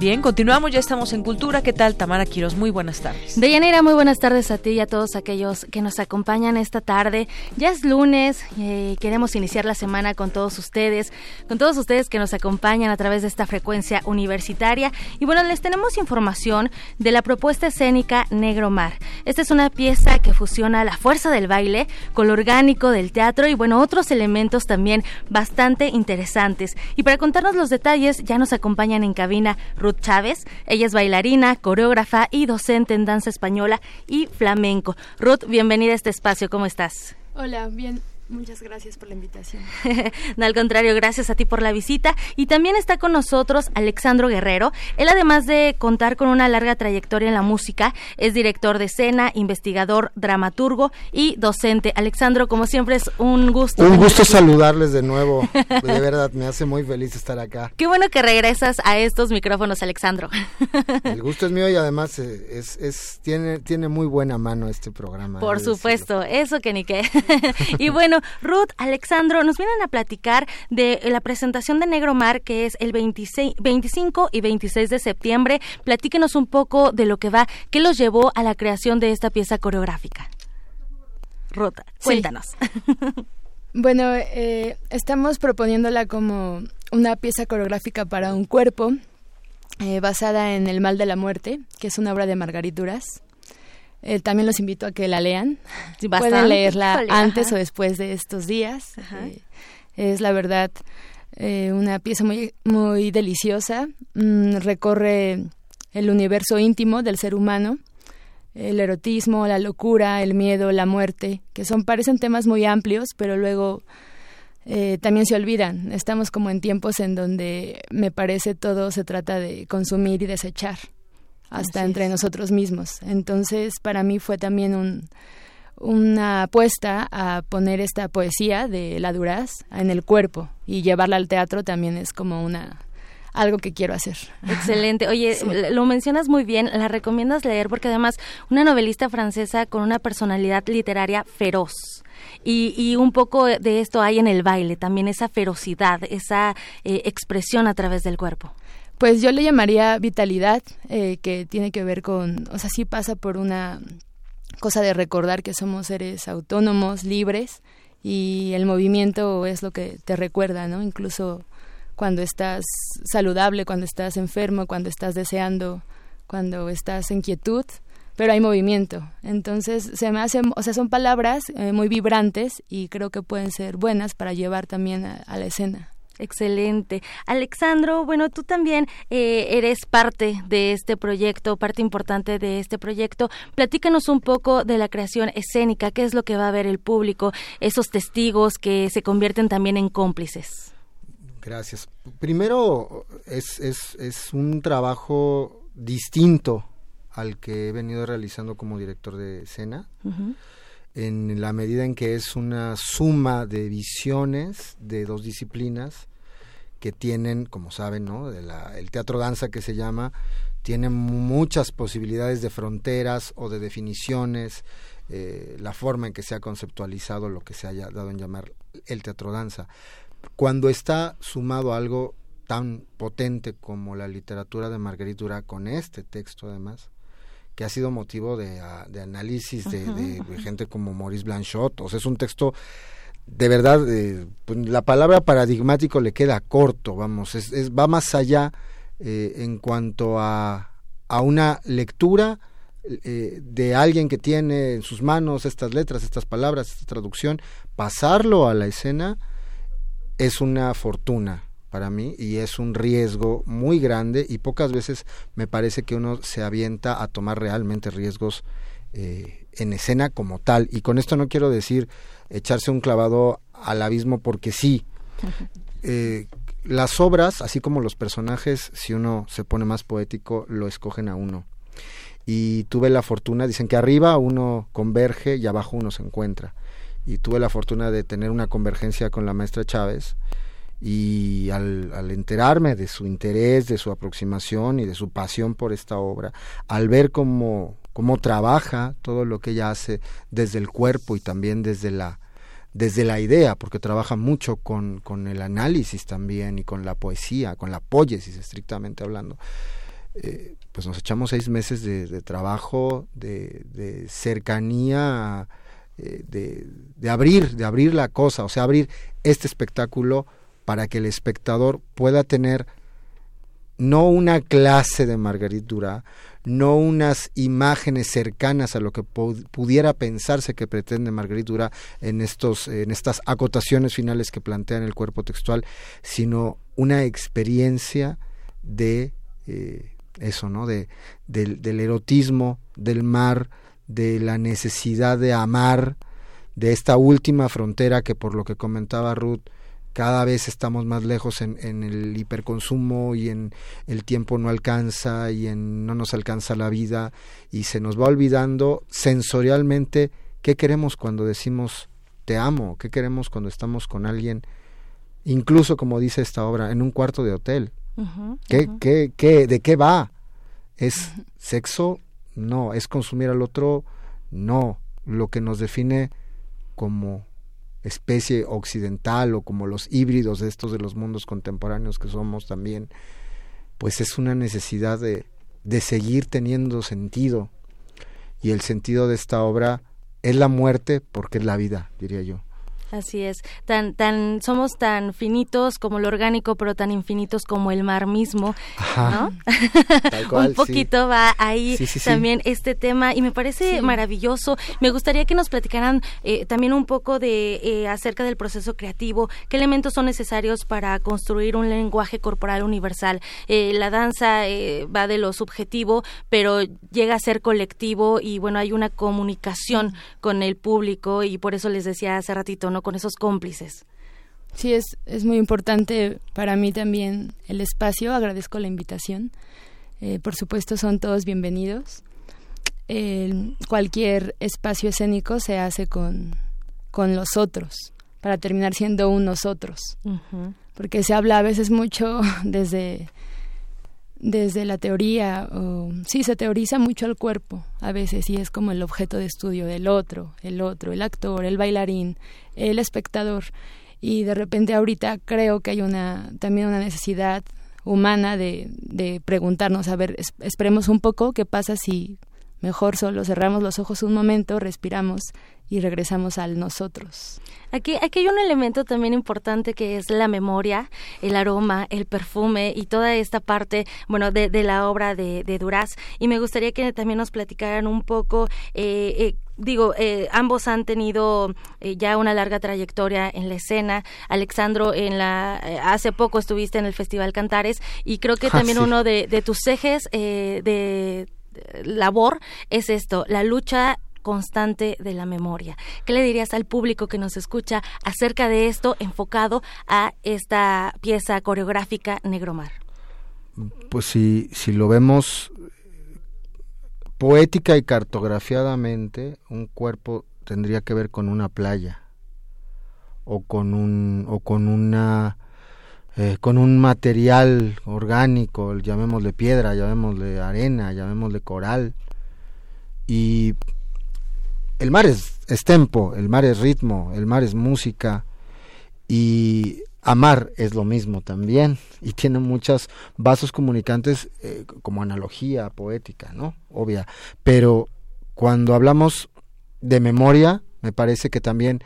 Bien, continuamos, ya estamos en Cultura. ¿Qué tal, Tamara Quiros? Muy buenas tardes. Deyanira, muy buenas tardes a ti y a todos aquellos que nos acompañan esta tarde. Ya es lunes, eh, queremos iniciar la semana con todos ustedes, con todos ustedes que nos acompañan a través de esta frecuencia universitaria. Y bueno, les tenemos información de la propuesta escénica Negro Mar. Esta es una pieza que fusiona la fuerza del baile con lo orgánico del teatro y bueno, otros elementos también bastante interesantes. Y para contarnos los detalles, ya nos acompañan en cabina Ruth Chávez. Ella es bailarina, coreógrafa y docente en danza española y flamenco. Ruth, bienvenida a este espacio. ¿Cómo estás? Hola, bien. Muchas gracias por la invitación. no, al contrario, gracias a ti por la visita. Y también está con nosotros Alexandro Guerrero. Él, además de contar con una larga trayectoria en la música, es director de escena, investigador, dramaturgo y docente. Alexandro, como siempre, es un gusto. Un gusto saludarles de nuevo. De verdad, me hace muy feliz estar acá. Qué bueno que regresas a estos micrófonos, Alexandro. El gusto es mío y además eh, es, es, tiene, tiene muy buena mano este programa. Por supuesto, eso que ni qué. y bueno, Ruth, Alexandro, nos vienen a platicar de la presentación de Negro Mar, que es el 26, 25 y 26 de septiembre. Platíquenos un poco de lo que va, qué los llevó a la creación de esta pieza coreográfica. Ruth, cuéntanos. bueno, eh, estamos proponiéndola como una pieza coreográfica para un cuerpo, eh, basada en El mal de la muerte, que es una obra de Margarit Duras. Eh, también los invito a que la lean. Pueden leerla antes o después de estos días. Eh, es la verdad eh, una pieza muy, muy deliciosa. Mm, recorre el universo íntimo del ser humano, el erotismo, la locura, el miedo, la muerte, que son parecen temas muy amplios, pero luego también se olvidan. Estamos como en tiempos en donde me parece todo se trata de consumir y desechar hasta entre nosotros mismos. Entonces, para mí fue también un, una apuesta a poner esta poesía de La Duraz en el cuerpo y llevarla al teatro también es como una algo que quiero hacer. Excelente. Oye, lo mencionas muy bien, la recomiendas leer porque además una novelista francesa con una personalidad literaria feroz. Y, y, un poco de esto hay en el baile, también esa ferocidad, esa eh, expresión a través del cuerpo. Pues yo le llamaría vitalidad, eh, que tiene que ver con, o sea, sí pasa por una cosa de recordar que somos seres autónomos, libres, y el movimiento es lo que te recuerda, ¿no? Incluso cuando estás saludable, cuando estás enfermo, cuando estás deseando, cuando estás en quietud, pero hay movimiento. Entonces, se me hacen, o sea, son palabras eh, muy vibrantes y creo que pueden ser buenas para llevar también a la escena. Excelente. Alexandro, bueno, tú también eh, eres parte de este proyecto, parte importante de este proyecto. Platícanos un poco de la creación escénica, qué es lo que va a ver el público, esos testigos que se convierten también en cómplices. Gracias. Primero, es, es, es un trabajo distinto al que he venido realizando como director de escena. en la medida en que es una suma de visiones de dos disciplinas que tienen, como saben, ¿no? De la, el teatro danza que se llama, tiene muchas posibilidades de fronteras o de definiciones, eh, la forma en que se ha conceptualizado lo que se haya dado en llamar el teatro danza. Cuando está sumado a algo tan potente como la literatura de Marguerite Duras, con este texto además, que ha sido motivo de, ah, análisis de, gente como Maurice Blanchot. O sea, es un texto de verdad, eh, pues, la palabra paradigmático le queda corto, vamos, es, va más allá eh, en cuanto a, a una lectura eh, de alguien que tiene en sus manos estas letras, estas palabras, esta traducción, pasarlo a la escena es una fortuna para mí y es un riesgo muy grande y pocas veces me parece que uno se avienta a tomar realmente riesgos eh, en escena como tal. Y con esto no quiero decir echarse un clavado al abismo porque sí. Eh, las obras, así como los personajes, si uno se pone más poético, lo escogen a uno. Y tuve la fortuna, dicen que arriba uno converge y abajo uno se encuentra. Y tuve la fortuna de tener una convergencia con la maestra Chávez y al, al, enterarme de su interés, de su aproximación y de su pasión por esta obra, al ver cómo, cómo trabaja todo lo que ella hace desde el cuerpo y también desde la, desde la idea, porque trabaja mucho con, con el análisis también y con la poesía, con la poiesis estrictamente hablando. Eh, pues nos echamos seis meses de, de trabajo, de, de cercanía, eh, de, de abrir, de abrir la cosa, o sea, abrir este espectáculo para que el espectador pueda tener no una clase de Marguerite Duras, no unas imágenes cercanas a lo que pudiera pensarse que pretende Marguerite Duras en estos en estas acotaciones finales que plantean el cuerpo textual, sino una experiencia de eh, eso, ¿no? De, del erotismo, del mar, de la necesidad de amar, de esta última frontera que por lo que comentaba Ruth cada vez estamos más lejos en, en, el hiperconsumo y en el tiempo no alcanza y en no nos alcanza la vida y se nos va olvidando sensorialmente qué queremos cuando decimos te amo, qué queremos cuando estamos con alguien, incluso como dice esta obra, en un cuarto de hotel. ¿Qué, qué, qué, ¿De qué va? ¿Es sexo? No. ¿Es consumir al otro? No. Lo que nos define como especie occidental o como los híbridos de estos de los mundos contemporáneos que somos también, pues es una necesidad de, de seguir teniendo sentido. Y el sentido de esta obra es la muerte porque es la vida, diría yo. Así es, tan, tan, somos tan finitos como lo orgánico, pero tan infinitos como el mar mismo, ¿no? Un poquito va ahí también este tema y me parece maravilloso. Me gustaría que nos platicaran eh, también un poco de eh, acerca del proceso creativo, qué elementos son necesarios para construir un lenguaje corporal universal. Eh, la danza va de lo subjetivo, pero llega a ser colectivo y bueno, hay una comunicación con el público y por eso les decía hace ratito, ¿no? Con esos cómplices. Sí, es, es muy importante para mí también el espacio. Agradezco la invitación. Eh, por supuesto, son todos bienvenidos. cualquier espacio escénico se hace con, con los otros, para terminar siendo unos otros. Porque se habla a veces mucho desde desde la teoría, o, sí, se teoriza mucho el cuerpo a veces y es como el objeto de estudio del otro, el otro, el actor, el bailarín, el espectador. Y de repente ahorita creo que hay una también una necesidad humana de, de preguntarnos, a ver, esperemos un poco, ¿qué pasa si mejor solo cerramos los ojos un momento, respiramos y regresamos al nosotros? Aquí, aquí hay un elemento también importante que es la memoria, el aroma, el perfume y toda esta parte, bueno, de, de la obra de, de Duraz. Y me gustaría que también nos platicaran un poco eh, eh, digo, eh, ambos han tenido eh, ya una larga trayectoria en la escena. Alexandro, en la eh, hace poco estuviste en el Festival Cantares y creo que ah, también uno de, de, tus ejes de labor es esto, la lucha constante de la memoria. ¿Qué le dirías al público que nos escucha acerca de esto enfocado a esta pieza coreográfica Negromar? Pues si, si lo vemos poética y cartografiadamente, un cuerpo tendría que ver con una playa o con un o con una eh, con un material orgánico, llamémosle piedra, llamémosle arena, llamémosle coral y el mar es, tempo, el mar es ritmo, el mar es música y amar es lo mismo también y tiene muchos vasos comunicantes eh, como analogía poética, ¿no? Obvia. Pero cuando hablamos de memoria, me parece que también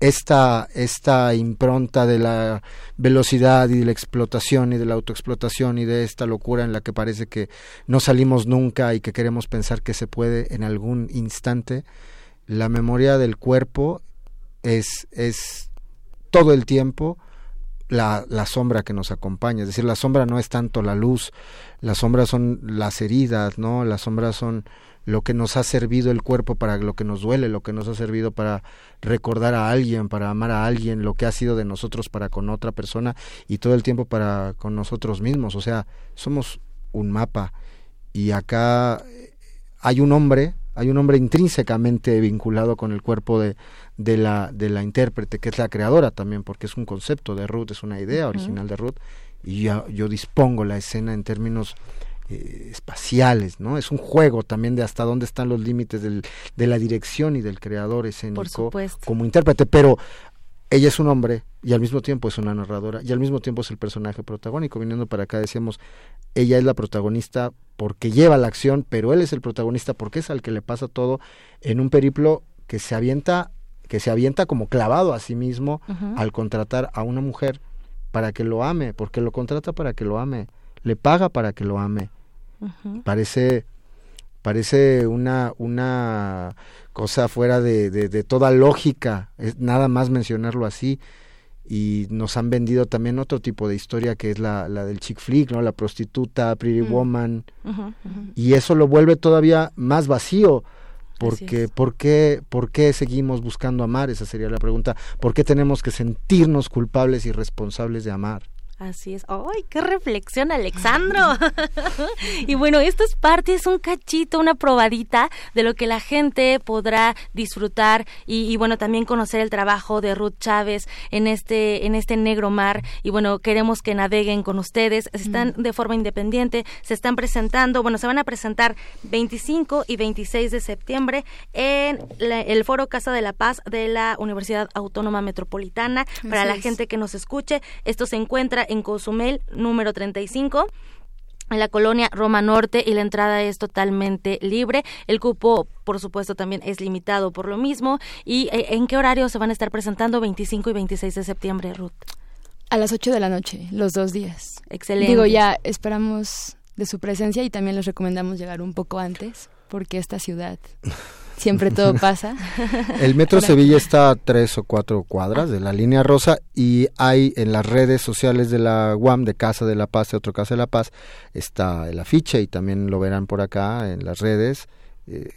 esta, esta impronta de la velocidad y de la explotación y de la autoexplotación y de esta locura en la que parece que no salimos nunca y que queremos pensar que se puede en algún instante, la memoria del cuerpo es, es todo el tiempo la, la, sombra que nos acompaña. Es decir, la sombra no es tanto la luz, las sombras son las heridas, ¿no? Las sombras son lo que nos ha servido el cuerpo para lo que nos duele, lo que nos ha servido para recordar a alguien, para amar a alguien, lo que ha sido de nosotros para con otra persona y todo el tiempo para con nosotros mismos. O sea, somos un mapa y acá hay un hombre, hay un hombre intrínsecamente vinculado con el cuerpo de, de, la, de la intérprete, que es la creadora también, porque es un concepto de Ruth, es una idea original de Ruth, y yo, yo dispongo la escena en términos eh, espaciales, ¿no? Es un juego también de hasta dónde están los límites del, de la dirección y del creador escénico como intérprete, pero ella es un hombre y al mismo tiempo es una narradora y al mismo tiempo es el personaje protagónico. Viniendo para acá decíamos, ella es la protagonista porque lleva la acción, pero él es el protagonista porque es al que le pasa todo en un periplo que se avienta que se avienta como clavado a sí mismo al contratar a una mujer para que lo ame, porque lo contrata para que lo ame, le paga para que lo ame. Parece parece una, una cosa fuera de, de, toda lógica, es nada más mencionarlo así. Y nos han vendido también otro tipo de historia que es la, la del chick flick, ¿no? La prostituta, Pretty Woman. Y eso lo vuelve todavía más vacío. Porque, ¿por qué, ¿por qué seguimos buscando amar? Esa sería la pregunta. ¿Por qué tenemos que sentirnos culpables y responsables de amar? Así es. ¡Ay, qué reflexión, Alexandro! y bueno, esto es parte, es un cachito, una probadita de lo que la gente podrá disfrutar y, bueno, también conocer el trabajo de Ruth Chávez en este, en este negro mar. Y bueno, queremos que naveguen con ustedes. Están de forma independiente, se están presentando, bueno, se van a presentar 25 y 26 de septiembre en el Foro Casa de la Paz de la Universidad Autónoma Metropolitana. Para la gente que nos escuche, esto se encuentra en Cozumel, número 35 en la colonia Roma Norte y la entrada es totalmente libre. El cupo, por supuesto, también es limitado por lo mismo. ¿Y eh, en qué horario se van a estar presentando 25 y 26 de septiembre, Ruth? A las 8 de la noche, los dos días. Excelente. Digo, ya esperamos de su presencia y también les recomendamos llegar un poco antes, porque esta ciudad siempre todo pasa. El Metro Sevilla está a tres o cuatro cuadras de la línea rosa y hay en las redes sociales de la UAM, de Casa de la Paz, de otro Casa de la Paz, está el afiche y también lo verán por acá en las redes, eh,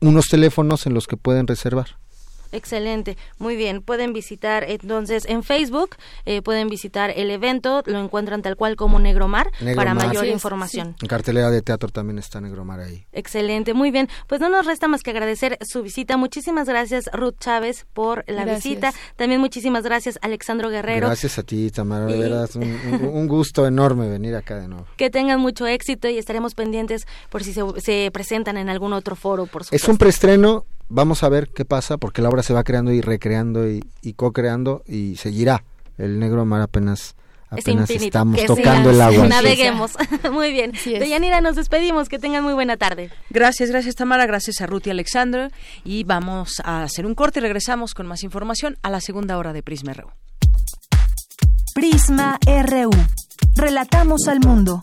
unos teléfonos en los que pueden reservar. Excelente, muy bien. Pueden visitar entonces en Facebook, eh, pueden visitar el evento, lo encuentran tal cual como Negromar para mayor información. En cartelera de teatro también está Negromar ahí. Excelente, muy bien. Pues no nos resta más que agradecer su visita. Muchísimas gracias Ruth Chávez por la visita. También muchísimas gracias Alexandro Guerrero. Gracias a ti, Tamara. De verdad, un, un, gusto enorme venir acá de nuevo. Que tengan mucho éxito y estaremos pendientes por si se, se presentan en algún otro foro, por supuesto. Es un preestreno vamos a ver qué pasa, porque la obra se va creando y recreando y, co-creando y seguirá. El negro mar apenas apenas estamos tocando el agua. Naveguemos. muy bien. De Yanira nos despedimos. Que tengan muy buena tarde. Gracias, gracias Tamara. Gracias a Ruth y Alexandra. Y vamos a hacer un corte y regresamos con más información a la segunda hora de Prisma RU. Prisma RU. Relatamos al mundo.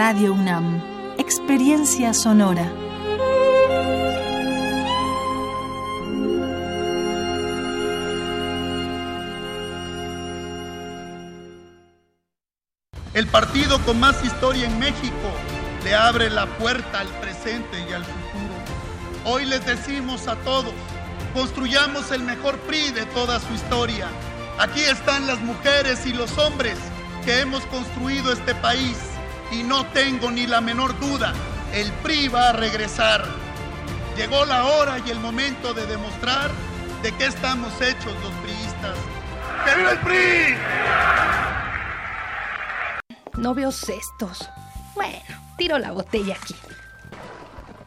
Radio UNAM. Experiencia sonora. El partido con más historia en México le abre la puerta al presente y al futuro. Hoy les decimos a todos, construyamos el mejor PRI de toda su historia. Aquí están las mujeres y los hombres que hemos construido este país y no tengo ni la menor duda, el PRI va a regresar. Llegó la hora y el momento de demostrar de qué estamos hechos los priistas. ¡Que viva el PRI! No veo cestos. Bueno, tiro la botella aquí.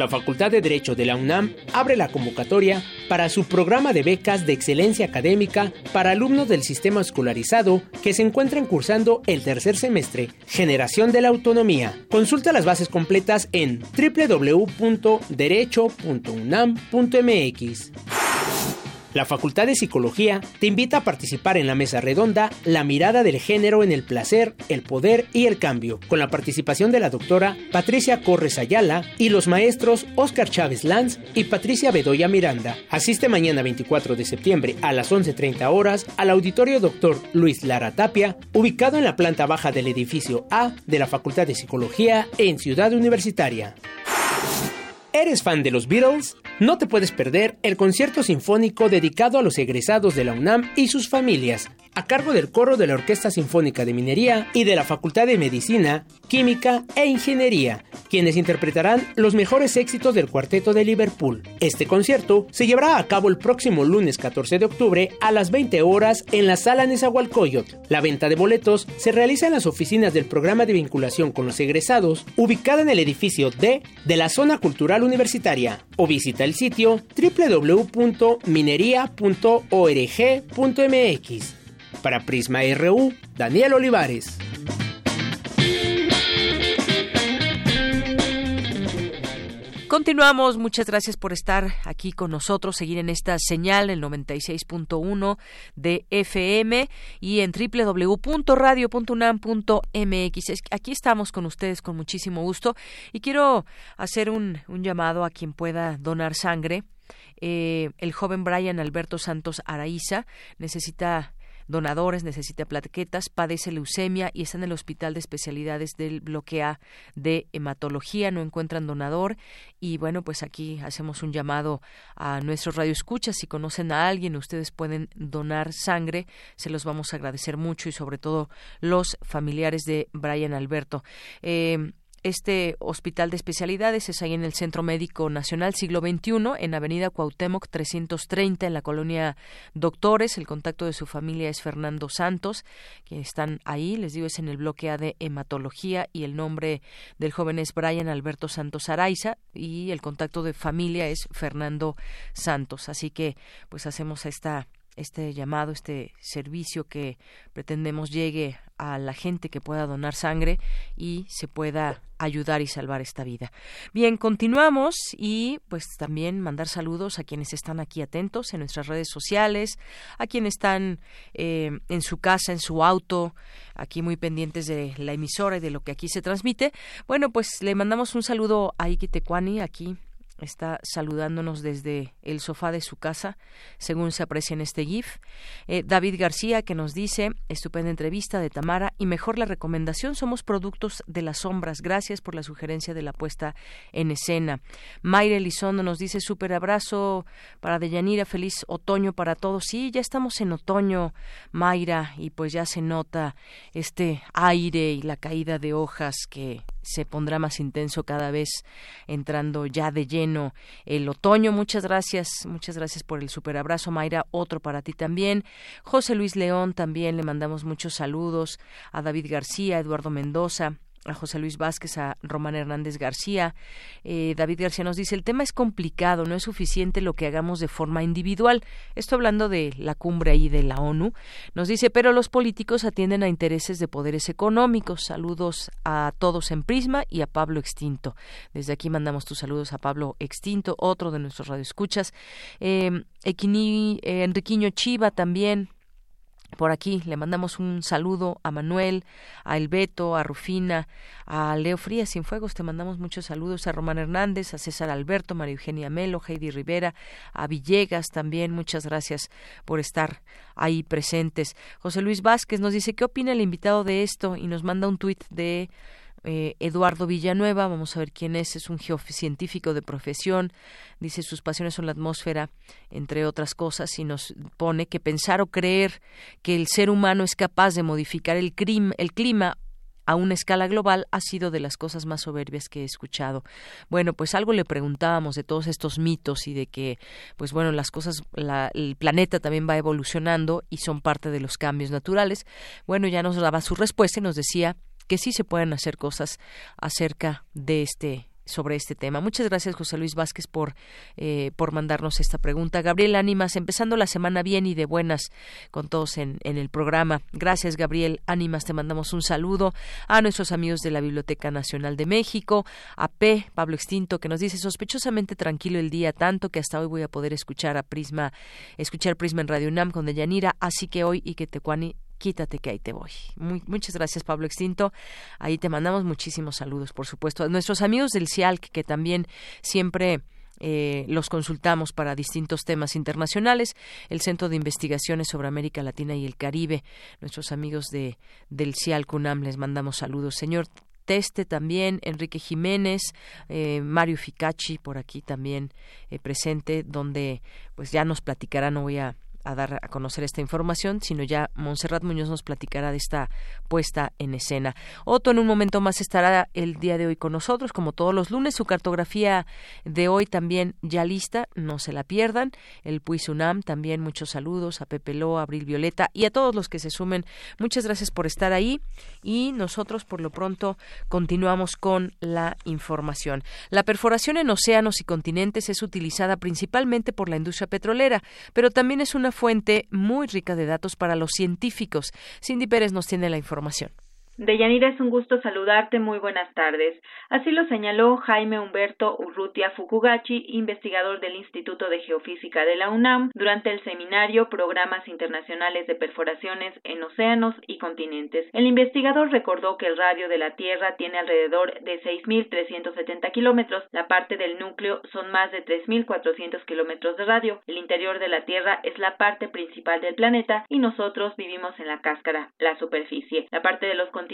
La Facultad de Derecho de la UNAM abre la convocatoria para su programa de becas de excelencia académica para alumnos del sistema escolarizado que se encuentran cursando el tercer semestre Generación de la Autonomía. Consulta las bases completas en www.derecho.unam.mx. La Facultad de Psicología te invita a participar en la mesa redonda La mirada del género en el placer, el poder y el cambio, con la participación de la doctora Patricia Corres Ayala y los maestros Oscar Chávez Lanz y Patricia Bedoya Miranda. Asiste mañana 24 de septiembre a las 11.30 horas al auditorio Dr. Luis Lara Tapia, ubicado en la planta baja del edificio A de la Facultad de Psicología en Ciudad Universitaria. ¿Eres fan de los Beatles? No te puedes perder el concierto sinfónico dedicado a los egresados de la UNAM y sus familias, a cargo del coro de la Orquesta Sinfónica de Minería y de la Facultad de Medicina, Química e Ingeniería, quienes interpretarán los mejores éxitos del cuarteto de Liverpool. Este concierto se llevará a cabo el próximo lunes 14 de octubre a las 20 horas en la Sala Nezahualcóyotl. La venta de boletos se realiza en las oficinas del programa de vinculación con los egresados, ubicada en el edificio D de la Zona Cultural Universitaria, o visita sitio www.minería.org.mx. Para Prisma RU, Daniel Olivares. Continuamos, muchas gracias por estar aquí con nosotros, seguir en esta señal, el 96.1 de FM y en www.radio.unam.mx. Aquí estamos con ustedes con muchísimo gusto y quiero hacer un, un llamado a quien pueda donar sangre. Eh, el joven Brian Alberto Santos Araiza necesita donadores, necesita plaquetas, padece leucemia y está en el Hospital de Especialidades del Bloque A de Hematología, no encuentran donador. Y bueno, pues aquí hacemos un llamado a nuestros radioescuchas, si conocen a alguien, ustedes pueden donar sangre, se los vamos a agradecer mucho y sobre todo los familiares de Brian Alberto. Eh, este hospital de especialidades es ahí en el Centro Médico Nacional Siglo XXI, en Avenida Cuauhtémoc 330, en la colonia Doctores. El contacto de su familia es Fernando Santos, que están ahí. Les digo, es en el bloque A de hematología y el nombre del joven es Brian Alberto Santos Araiza y el contacto de familia es Fernando Santos. Así que, pues hacemos esta este llamado, este servicio que pretendemos llegue a la gente que pueda donar sangre y se pueda ayudar y salvar esta vida. Bien, continuamos y pues también mandar saludos a quienes están aquí atentos en nuestras redes sociales, a quienes están eh, en su casa, en su auto, aquí muy pendientes de la emisora y de lo que aquí se transmite. Bueno, pues le mandamos un saludo a Ike Tecuani aquí está saludándonos desde el sofá de su casa, según se aprecia en este GIF. Eh, David García, que nos dice, estupenda entrevista de Tamara y mejor la recomendación, somos productos de las sombras. Gracias por la sugerencia de la puesta en escena. Mayra Elizondo nos dice, súper abrazo para Deyanira, feliz otoño para todos. Sí, ya estamos en otoño, Mayra, y pues ya se nota este aire y la caída de hojas que se pondrá más intenso cada vez entrando ya de lleno el otoño. Muchas gracias, muchas gracias por el super abrazo, Mayra. Otro para ti también. José Luis León también le mandamos muchos saludos. A David García, Eduardo Mendoza, a José Luis Vázquez, a Román Hernández García. Eh, David García nos dice, el tema es complicado, no es suficiente lo que hagamos de forma individual. Esto hablando de la cumbre ahí de la ONU. Nos dice, pero los políticos atienden a intereses de poderes económicos. Saludos a todos en Prisma y a Pablo Extinto. Desde aquí mandamos tus saludos a Pablo Extinto, otro de nuestros radioescuchas. Eh, Equini, eh, Enriquiño Chiva también, por aquí le mandamos un saludo a Manuel, a Elbeto, a Rufina, a Leo Frías Fuegos. Te mandamos muchos saludos a Román Hernández, a César Alberto, María Eugenia Melo, Heidi Rivera, a Villegas también. Muchas gracias por estar ahí presentes. José Luis Vázquez nos dice qué opina el invitado de esto y nos manda un tuit de eh, Eduardo Villanueva, vamos a ver quién es, es un geocientífico de profesión, dice sus pasiones son la atmósfera, entre otras cosas, y nos pone que pensar o creer que el ser humano es capaz de modificar el, el clima a una escala global ha sido de las cosas más soberbias que he escuchado. Bueno, pues algo le preguntábamos de todos estos mitos y de que, pues bueno, las cosas, el planeta también va evolucionando y son parte de los cambios naturales. Bueno, ya nos daba su respuesta y nos decía que sí se pueden hacer cosas acerca de este sobre este tema. Muchas gracias, José Luis Vázquez, por, eh, por mandarnos esta pregunta. Gabriel Ánimas, empezando la semana bien y de buenas con todos en, en el programa. Gracias, Gabriel Ánimas. Te mandamos un saludo a nuestros amigos de la Biblioteca Nacional de México, a P. Pablo Extinto, que nos dice sospechosamente tranquilo el día, tanto que hasta hoy voy a poder escuchar a Prisma, escuchar Prisma en Radio UNAM con Deyanira, así que hoy y que Tecuani quítate que ahí te voy. muchas gracias, Pablo Extinto. Ahí te mandamos muchísimos saludos, por supuesto. A nuestros amigos del CIALC, que también siempre... Eh, los consultamos para distintos temas internacionales, el Centro de Investigaciones sobre América Latina y el Caribe, nuestros amigos de del CIALC UNAM, les mandamos saludos. Señor Teste también, Enrique Jiménez, eh, Mario Ficacci por aquí también eh, presente, donde pues ya nos platicará, no voy a a dar a conocer esta información, sino ya Montserrat Muñoz nos platicará de esta puesta en escena. Otto en un momento más estará el día de hoy con nosotros, como todos los lunes. Su cartografía de hoy también ya lista, no se la pierdan. El Puis UNAM también muchos saludos a Pepe Lo, a Abril Violeta y a todos los que se sumen. Muchas gracias por estar ahí y nosotros por lo pronto continuamos con la información. La perforación en océanos y continentes es utilizada principalmente por la industria petrolera, pero también es una fuente muy rica de datos para los científicos. Cindy Pérez nos tiene la información. Deyanira, es un gusto saludarte. Muy buenas tardes. Así lo señaló Jaime Humberto Urrutia Fukugachi, investigador del Instituto de Geofísica de la UNAM, durante el seminario Programas Internacionales de Perforaciones en Océanos y Continentes. El investigador recordó que el radio de la Tierra tiene alrededor de 6.370 kilómetros. La parte del núcleo son más de 3.400 kilómetros de radio. El interior de la Tierra es la parte principal del planeta y nosotros vivimos en la cáscara, la superficie. La parte de los continentes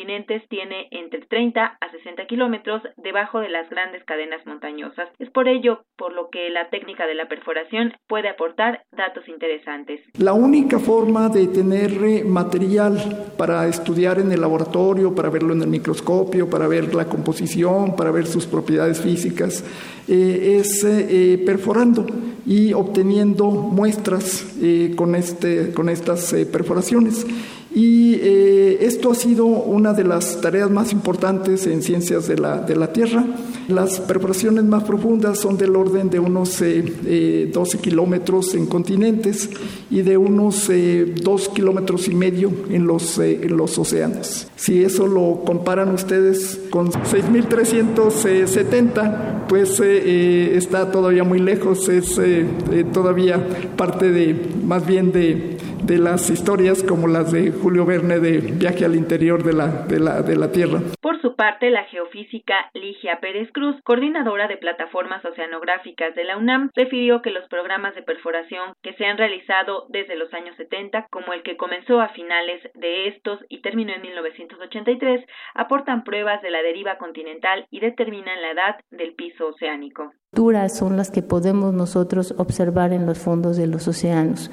tiene entre 30 a 60 kilómetros debajo de las grandes cadenas montañosas. Es por ello por lo que la técnica de la perforación puede aportar datos interesantes. La única forma de tener eh, material para estudiar en el laboratorio, para verlo en el microscopio, para ver la composición, para ver sus propiedades físicas, eh, es eh, perforando y obteniendo muestras con, este, con estas perforaciones. Y eh, esto ha sido una de las tareas más importantes en ciencias de la, de la Tierra. Las perforaciones más profundas son del orden de unos 12 eh, eh, kilómetros en continentes y de unos 2 kilómetros y medio en los, en los océanos. Si eso lo comparan ustedes con 6.370, pues está todavía muy lejos, es todavía parte de, más bien de de las historias como las de Julio Verne de Viaje al interior de la, de la, de la Tierra. Por parte, la geofísica Ligia Pérez Cruz, coordinadora de plataformas oceanográficas de la UNAM, refirió que los programas de perforación que se han realizado desde los años 70, como el que comenzó a finales de estos y terminó en 1983, aportan pruebas de la deriva continental y determinan la edad del piso oceánico son las que podemos nosotros observar en los fondos de los océanos.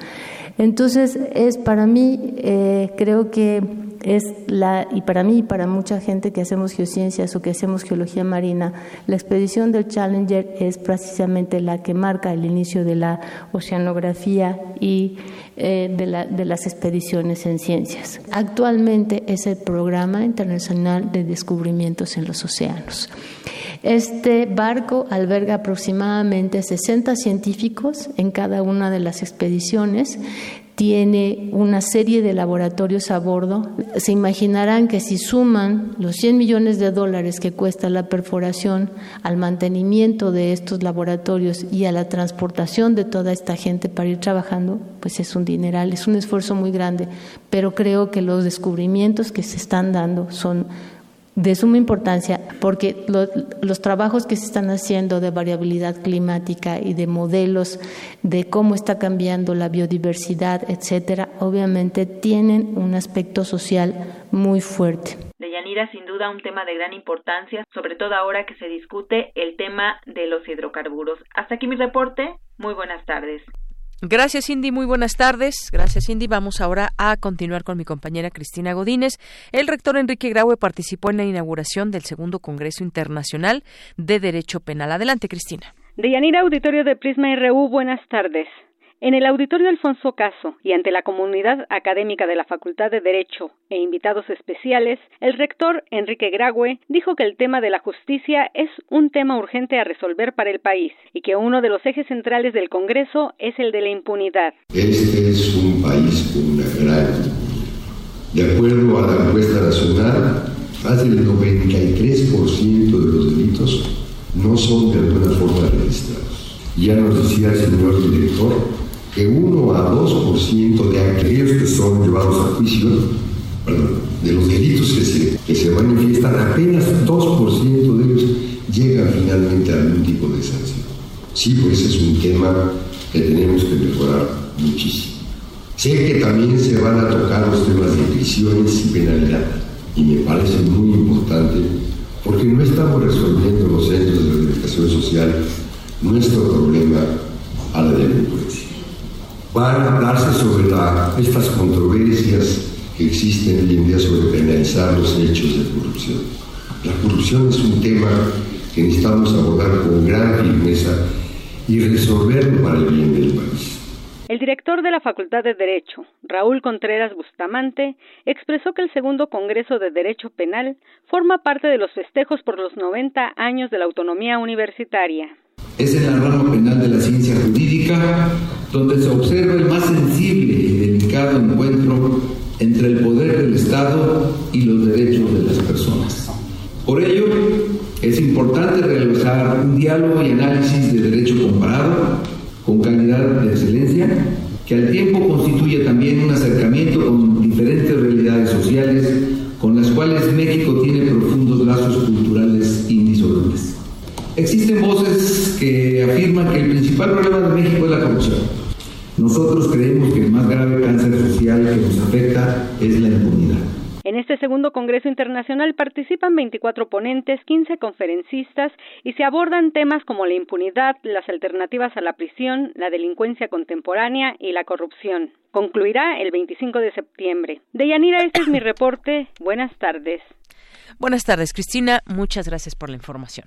Entonces, es para mí, eh, creo que es la, y para mí y para mucha gente que hacemos geociencias o que hacemos geología marina, la expedición del Challenger es precisamente la que marca el inicio de la oceanografía y eh, de, la, de las expediciones en ciencias. Actualmente es el Programa Internacional de Descubrimientos en los Océanos. Este barco alberga aproximadamente 60 científicos en cada una de las expediciones. Tiene una serie de laboratorios a bordo. Se imaginarán que si suman los 100 millones de dólares que cuesta la perforación al mantenimiento de estos laboratorios y a la transportación de toda esta gente para ir trabajando, pues es un dineral, es un esfuerzo muy grande. Pero creo que los descubrimientos que se están dando son de suma importancia porque los trabajos que se están haciendo de variabilidad climática y de modelos de cómo está cambiando la biodiversidad, etcétera, obviamente tienen un aspecto social muy fuerte. Deyanira, sin duda un tema de gran importancia, sobre todo ahora que se discute el tema de los hidrocarburos. Hasta aquí mi reporte. Muy buenas tardes. Gracias, Cindy. Muy buenas tardes. Gracias, Cindy. Vamos ahora a continuar con mi compañera Cristina Godínez. El rector Enrique Graue participó en la inauguración del segundo Congreso Internacional de Derecho Penal. Adelante, Cristina. Deyanira, auditorio de Prisma RU, buenas tardes. En el auditorio Alfonso Caso y ante la comunidad académica de la Facultad de Derecho e invitados especiales, el rector Enrique Grague dijo que el tema de la justicia es un tema urgente a resolver para el país y que uno de los ejes centrales del Congreso es el de la impunidad. Este es un país con una gran De acuerdo a la encuesta nacional, más del 93% de los delitos no son de alguna forma registrados. Ya nos decía el señor director que 1 a 2% de aquellos que son llevados a juicio, de los delitos que se, que se manifiestan, apenas 2% de ellos llegan finalmente a algún tipo de sanción. Sí, pues es un tema que tenemos que mejorar muchísimo. Sé que también se van a tocar los temas de prisiones y penalidad, y me parece muy importante porque no estamos resolviendo los centros de rehabilitación social nuestro problema a la delincuencia van a hablarse sobre estas controversias que existen hoy en día sobre penalizar los hechos de corrupción. La corrupción es un tema que necesitamos abordar con gran firmeza y resolverlo para el bien del país. El director de la Facultad de Derecho, Raúl Contreras Bustamante, expresó que el segundo Congreso de Derecho Penal forma parte de los festejos por los 90 años de la autonomía universitaria. Es en la rama penal de la ciencia jurídica donde se observa el más sensible y delicado encuentro entre el poder del Estado y los derechos de las personas. Por ello, es importante realizar un diálogo y análisis de derecho comparado con calidad de excelencia, que al tiempo constituye también un acercamiento con diferentes realidades sociales con las cuales México tiene profundos lazos culturales indisolubles. Existen voces que afirman que el principal problema de México es la corrupción nosotros creemos que el más grave cáncer social que nos afecta es la impunidad. En este segundo Congreso Internacional participan 24 ponentes, 15 conferencistas y se abordan temas como la impunidad, las alternativas a la prisión, la delincuencia contemporánea y la corrupción. Concluirá el 25 de septiembre. Deyanira, este es mi reporte. Buenas tardes. Buenas tardes, Cristina. Muchas gracias por la información.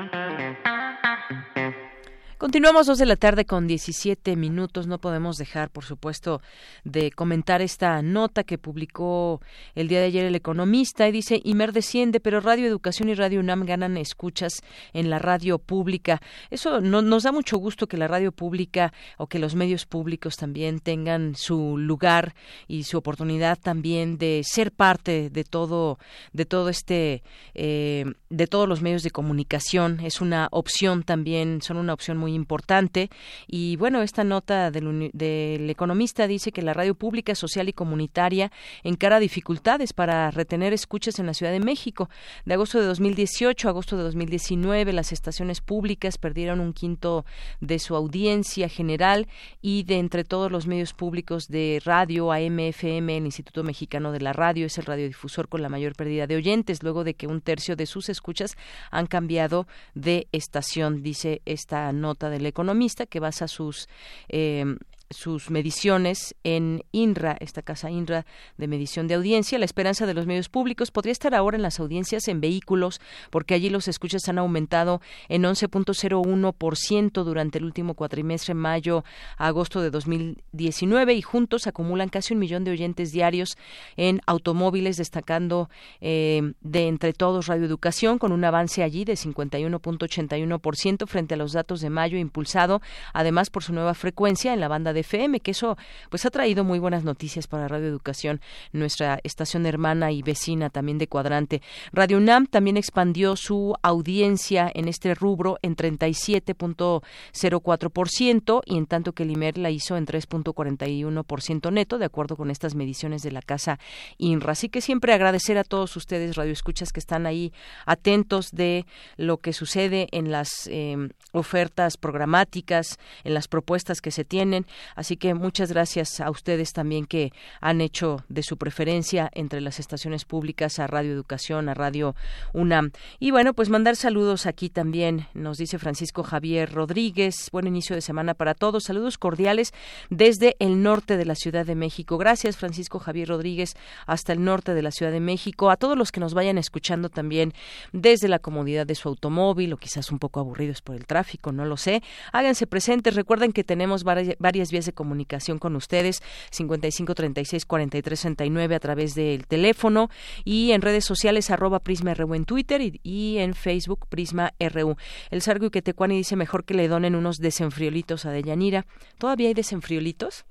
Continuamos dos de la tarde con 17 minutos. No podemos dejar, por supuesto, de comentar esta nota que publicó el día de ayer el Economista y dice Imer desciende, pero Radio Educación y Radio UNAM ganan escuchas en la radio pública. Eso no, nos da mucho gusto que la radio pública o que los medios públicos también tengan su lugar y su oportunidad también de ser parte de todo, de todo este, eh, de todos los medios de comunicación. Es una opción también, son una opción muy importante. Y bueno, esta nota del, del economista dice que la radio pública, social y comunitaria encara dificultades para retener escuchas en la Ciudad de México. De agosto de 2018 a agosto de 2019, las estaciones públicas perdieron un quinto de su audiencia general y de entre todos los medios públicos de radio, AMFM, el Instituto Mexicano de la Radio, es el radiodifusor con la mayor pérdida de oyentes, luego de que un tercio de sus escuchas han cambiado de estación, dice esta nota del Economista, que basa sus eh, sus mediciones en INRA, esta casa INRA de medición de audiencia. La esperanza de los medios públicos podría estar ahora en las audiencias en vehículos, porque allí los escuchas han aumentado en 11.01% durante el último cuatrimestre, mayo a agosto de 2019, y juntos acumulan casi un millón de oyentes diarios en automóviles, destacando eh, de entre todos radioeducación, con un avance allí de 51.81% frente a los datos de mayo, impulsado además por su nueva frecuencia en la banda de FM, que eso pues ha traído muy buenas noticias para Radio Educación, nuestra estación hermana y vecina también de Cuadrante. Radio UNAM también expandió su audiencia en este rubro en 37.04% y en tanto que el IMER la hizo en 3.41% neto, de acuerdo con estas mediciones de la casa INRA. Así que siempre agradecer a todos ustedes, radioescuchas, que están ahí atentos de lo que sucede en las eh, ofertas programáticas, en las propuestas que se tienen. Así que muchas gracias a ustedes también que han hecho de su preferencia entre las estaciones públicas a Radio Educación, a Radio UNAM. Y bueno, pues mandar saludos aquí también, nos dice Francisco Javier Rodríguez. Buen inicio de semana para todos. Saludos cordiales desde el norte de la Ciudad de México. Gracias, Francisco Javier Rodríguez, hasta el norte de la Ciudad de México. A todos los que nos vayan escuchando también desde la comodidad de su automóvil o quizás un poco aburridos por el tráfico, no lo sé. Háganse presentes. Recuerden que tenemos varias vías de comunicación con ustedes, 55 36 43 69 a través del teléfono y en redes sociales arroba Prisma RU en Twitter y, en Facebook Prisma RU. El Sargo Tecuani dice mejor que le donen unos desenfriolitos a Deyanira. ¿Todavía hay desenfriolitos?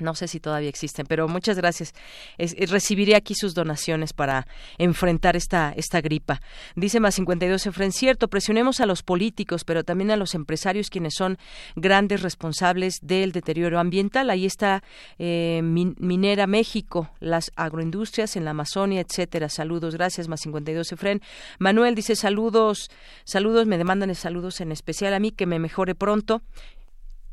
No sé si todavía existen, pero muchas gracias. recibiré aquí sus donaciones para enfrentar esta, esta gripa. Dice más 52 Efren, cierto, presionemos a los políticos, pero también a los empresarios quienes son grandes responsables del deterioro ambiental. Ahí está eh, Minera México, las agroindustrias en la Amazonia, etcétera. Saludos, gracias, más 52 Efren. Manuel dice saludos, saludos, me demandan saludos en especial a mí, que me mejore pronto.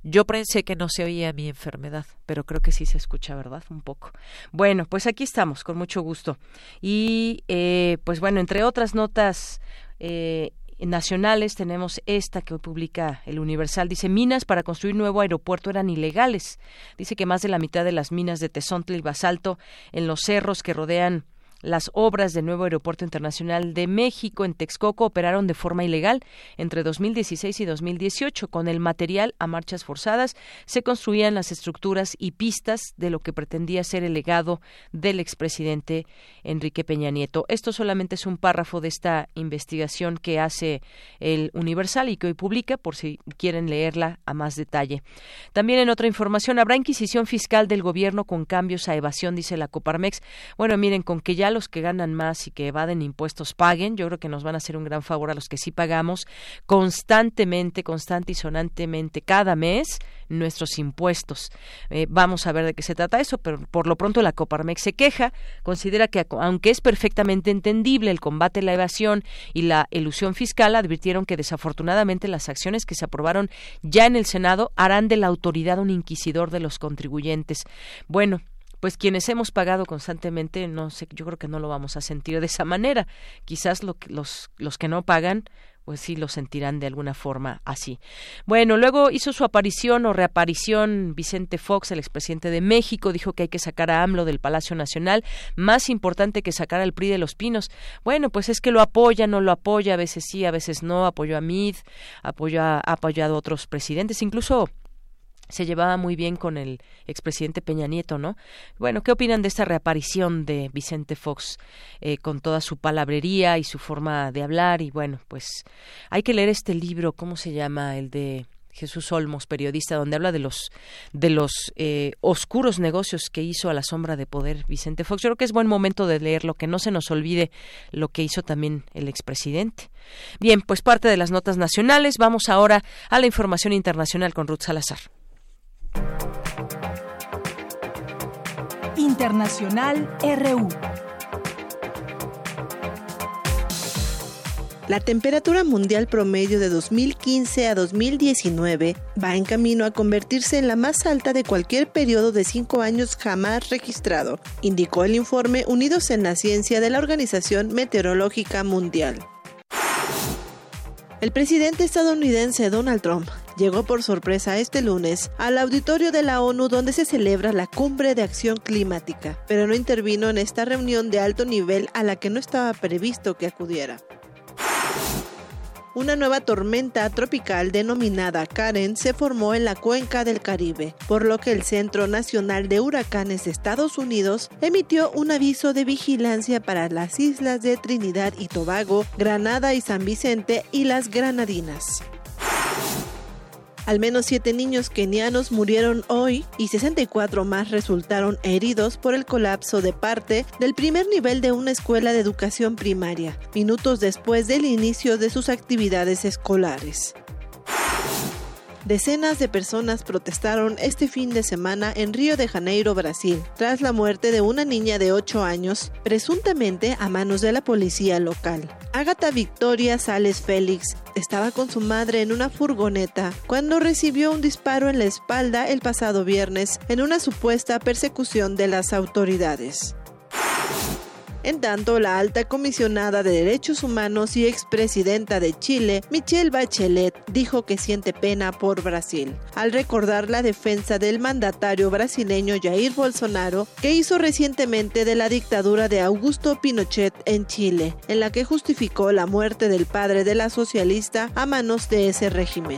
Yo pensé que no se oía mi enfermedad, pero creo que sí se escucha, ¿verdad? Un poco. Bueno, pues aquí estamos, con mucho gusto. Y eh, pues bueno, entre otras notas eh, nacionales tenemos esta que hoy publica el Universal. Dice, minas para construir nuevo aeropuerto eran ilegales. Dice que más de la mitad de las minas de Tezontla y Basalto en los cerros que rodean las obras del nuevo Aeropuerto Internacional de México en Texcoco operaron de forma ilegal entre 2016 y 2018. Con el material a marchas forzadas se construían las estructuras y pistas de lo que pretendía ser el legado del expresidente Enrique Peña Nieto. Esto solamente es un párrafo de esta investigación que hace el Universal y que hoy publica por si quieren leerla a más detalle. También en otra información habrá inquisición fiscal del gobierno con cambios a evasión, dice la Coparmex. Bueno, miren, con que ya los que ganan más y que evaden impuestos paguen. Yo creo que nos van a hacer un gran favor a los que sí pagamos constantemente, constante y sonantemente cada mes nuestros impuestos. Eh, vamos a ver de qué se trata eso, pero por lo pronto la Coparmex se queja, considera que aunque es perfectamente entendible el combate a la evasión y la elusión fiscal, advirtieron que desafortunadamente las acciones que se aprobaron ya en el Senado harán de la autoridad un inquisidor de los contribuyentes. Bueno, pues quienes hemos pagado constantemente, no sé, yo creo que no lo vamos a sentir de esa manera. Quizás lo, los, los que no pagan, pues sí lo sentirán de alguna forma así. Bueno, luego hizo su aparición o reaparición Vicente Fox, el expresidente de México, dijo que hay que sacar a AMLO del Palacio Nacional, más importante que sacar al PRI de los Pinos. Bueno, pues es que lo apoya, no lo apoya, a veces sí, a veces no, apoyó a Mid, apoyó ha apoyado a otros presidentes, incluso se llevaba muy bien con el expresidente Peña Nieto, ¿no? Bueno, ¿qué opinan de esta reaparición de Vicente Fox eh, con toda su palabrería y su forma de hablar? Y bueno, pues hay que leer este libro, ¿cómo se llama? El de Jesús Olmos, periodista, donde habla de los de los eh, oscuros negocios que hizo a la sombra de poder Vicente Fox. Yo creo que es buen momento de leerlo, que no se nos olvide lo que hizo también el expresidente. Bien, pues parte de las notas nacionales. Vamos ahora a la información internacional con Ruth Salazar. Internacional RU. La temperatura mundial promedio de 2015 a 2019 va en camino a convertirse en la más alta de cualquier periodo de cinco años jamás registrado, indicó el informe Unidos en la Ciencia de la Organización Meteorológica Mundial. El presidente estadounidense Donald Trump llegó por sorpresa este lunes al auditorio de la ONU donde se celebra la Cumbre de Acción Climática, pero no intervino en esta reunión de alto nivel a la que no estaba previsto que acudiera. Una nueva tormenta tropical denominada Karen se formó en la cuenca del Caribe, por lo que el Centro Nacional de Huracanes de Estados Unidos emitió un aviso de vigilancia para las islas de Trinidad y Tobago, Granada y San Vicente y las Granadinas. Al menos siete niños kenianos murieron hoy y 64 más resultaron heridos por el colapso de parte del primer nivel de una escuela de educación primaria, minutos después del inicio de sus actividades escolares. Decenas de personas protestaron este fin de semana en Río de Janeiro, Brasil, tras la muerte de una niña de 8 años, presuntamente a manos de la policía local. Agatha Victoria Sales Félix estaba con su madre en una furgoneta cuando recibió un disparo en la espalda el pasado viernes en una supuesta persecución de las autoridades. En tanto, la alta comisionada de Derechos Humanos y expresidenta de Chile, Michelle Bachelet, dijo que siente pena por Brasil, al recordar la defensa del mandatario brasileño Jair Bolsonaro, que hizo recientemente de la dictadura de Augusto Pinochet en Chile, en la que justificó la muerte del padre de la socialista a manos de ese régimen.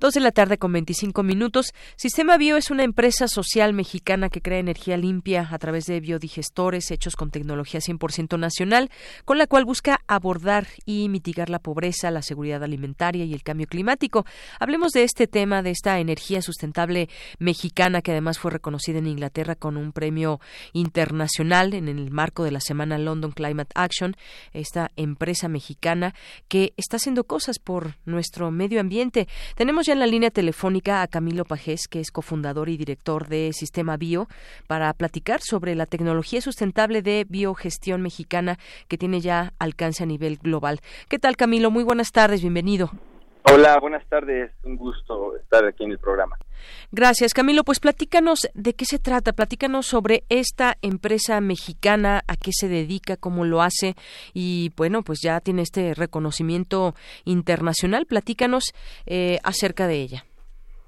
Dos de la tarde con 25 minutos. Sistema Bio es una empresa social mexicana que crea energía limpia a través de biodigestores hechos con tecnología 100% nacional, con la cual busca abordar y mitigar la pobreza, la seguridad alimentaria y el cambio climático. Hablemos de este tema, de esta energía sustentable mexicana que además fue reconocida en Inglaterra con un premio internacional en el marco de la semana London Climate Action. Esta empresa mexicana que está haciendo cosas por nuestro medio ambiente. Tenemos en la línea telefónica a Camilo Pajés, que es cofundador y director de Sistema Bio, para platicar sobre la tecnología sustentable de biogestión mexicana que tiene ya alcance a nivel global. ¿Qué tal, Camilo? Muy buenas tardes, bienvenido. Hola, buenas tardes. Un gusto estar aquí en el programa. Gracias, Camilo. Pues platícanos de qué se trata, platícanos sobre esta empresa mexicana, a qué se dedica, cómo lo hace y bueno, pues ya tiene este reconocimiento internacional. Platícanos eh, acerca de ella.